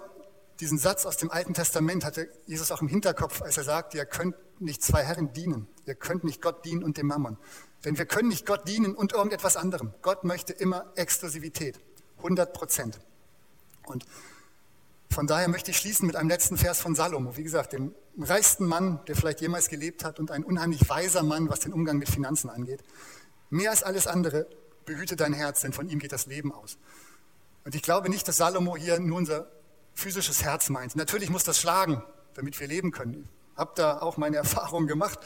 diesen Satz aus dem Alten Testament hatte Jesus auch im Hinterkopf, als er sagte, ihr könnt nicht zwei Herren dienen. Ihr könnt nicht Gott dienen und dem Mammon. Denn wir können nicht Gott dienen und irgendetwas anderem. Gott möchte immer Exklusivität. 100 Prozent. Und von daher möchte ich schließen mit einem letzten Vers von Salomo. Wie gesagt, dem reichsten Mann, der vielleicht jemals gelebt hat und ein unheimlich weiser Mann, was den Umgang mit Finanzen angeht. Mehr als alles andere behüte dein Herz, denn von ihm geht das Leben aus. Und ich glaube nicht, dass Salomo hier nur unser physisches Herz meint. Natürlich muss das schlagen, damit wir leben können. Ich habe da auch meine Erfahrungen gemacht.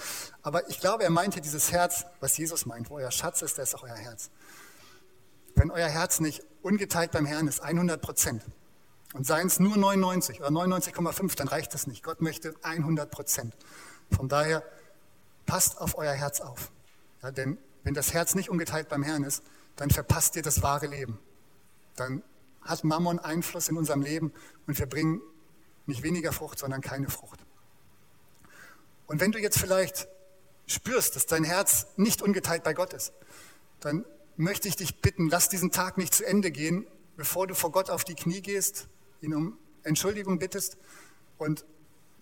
Aber ich glaube, er meint hier dieses Herz, was Jesus meint. Wo euer Schatz ist, da ist auch euer Herz. Wenn euer Herz nicht ungeteilt beim Herrn ist, 100 Prozent, und seien es nur 99 oder 99,5, dann reicht das nicht. Gott möchte 100 Prozent. Von daher passt auf euer Herz auf. Ja, denn wenn das Herz nicht ungeteilt beim Herrn ist, dann verpasst ihr das wahre Leben. Dann hat Mammon Einfluss in unserem Leben und wir bringen nicht weniger Frucht, sondern keine Frucht. Und wenn du jetzt vielleicht spürst, dass dein Herz nicht ungeteilt bei Gott ist, dann möchte ich dich bitten, lass diesen Tag nicht zu Ende gehen, bevor du vor Gott auf die Knie gehst, ihn um Entschuldigung bittest und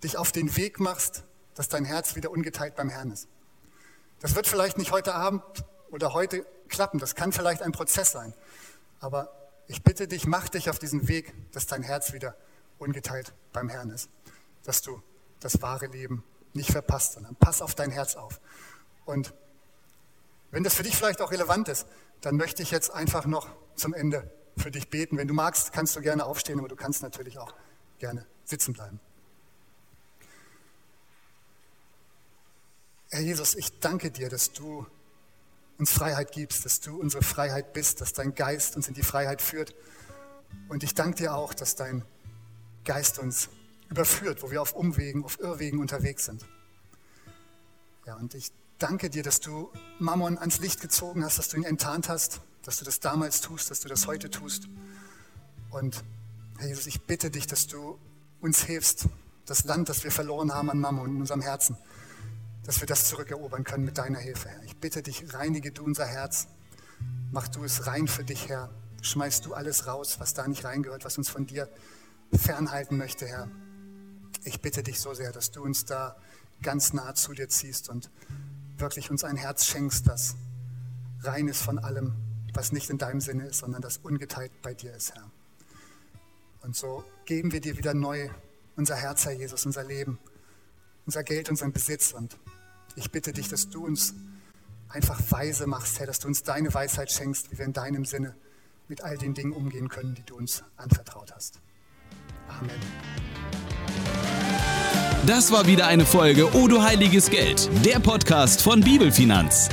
dich auf den Weg machst, dass dein Herz wieder ungeteilt beim Herrn ist. Das wird vielleicht nicht heute Abend oder heute klappen, das kann vielleicht ein Prozess sein, aber ich bitte dich, mach dich auf diesen Weg, dass dein Herz wieder ungeteilt beim Herrn ist, dass du das wahre Leben nicht verpasst, sondern pass auf dein Herz auf. Und wenn das für dich vielleicht auch relevant ist, dann möchte ich jetzt einfach noch zum Ende für dich beten. Wenn du magst, kannst du gerne aufstehen, aber du kannst natürlich auch gerne sitzen bleiben. Herr Jesus, ich danke dir, dass du uns Freiheit gibst, dass du unsere Freiheit bist, dass dein Geist uns in die Freiheit führt. Und ich danke dir auch, dass dein Geist uns überführt, wo wir auf Umwegen, auf Irrwegen unterwegs sind. Ja, und ich danke dir, dass du Mammon ans Licht gezogen hast, dass du ihn enttarnt hast, dass du das damals tust, dass du das heute tust. Und Herr Jesus, ich bitte dich, dass du uns hilfst, das Land, das wir verloren haben an Mammon in unserem Herzen, dass wir das zurückerobern können mit deiner Hilfe, Herr. Ich bitte dich, reinige du unser Herz, mach du es rein für dich, Herr. Schmeißt du alles raus, was da nicht reingehört, was uns von dir fernhalten möchte, Herr. Ich bitte dich so sehr, dass du uns da ganz nah zu dir ziehst und wirklich uns ein Herz schenkst, das rein ist von allem, was nicht in deinem Sinne ist, sondern das ungeteilt bei dir ist, Herr. Und so geben wir dir wieder neu unser Herz, Herr Jesus, unser Leben, unser Geld, unseren Besitz und ich bitte dich, dass du uns einfach weise machst, Herr, dass du uns deine Weisheit schenkst, wie wir in deinem Sinne mit all den Dingen umgehen können, die du uns anvertraut hast. Amen. Das war wieder eine Folge O du heiliges Geld, der Podcast von Bibelfinanz.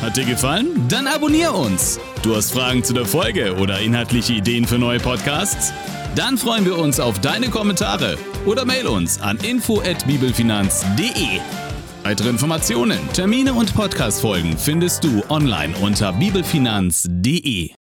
Hat dir gefallen? Dann abonnier uns. Du hast Fragen zu der Folge oder inhaltliche Ideen für neue Podcasts? Dann freuen wir uns auf deine Kommentare oder mail uns an info@bibelfinanz.de. Weitere Informationen, Termine und Podcastfolgen findest du online unter bibelfinanz.de.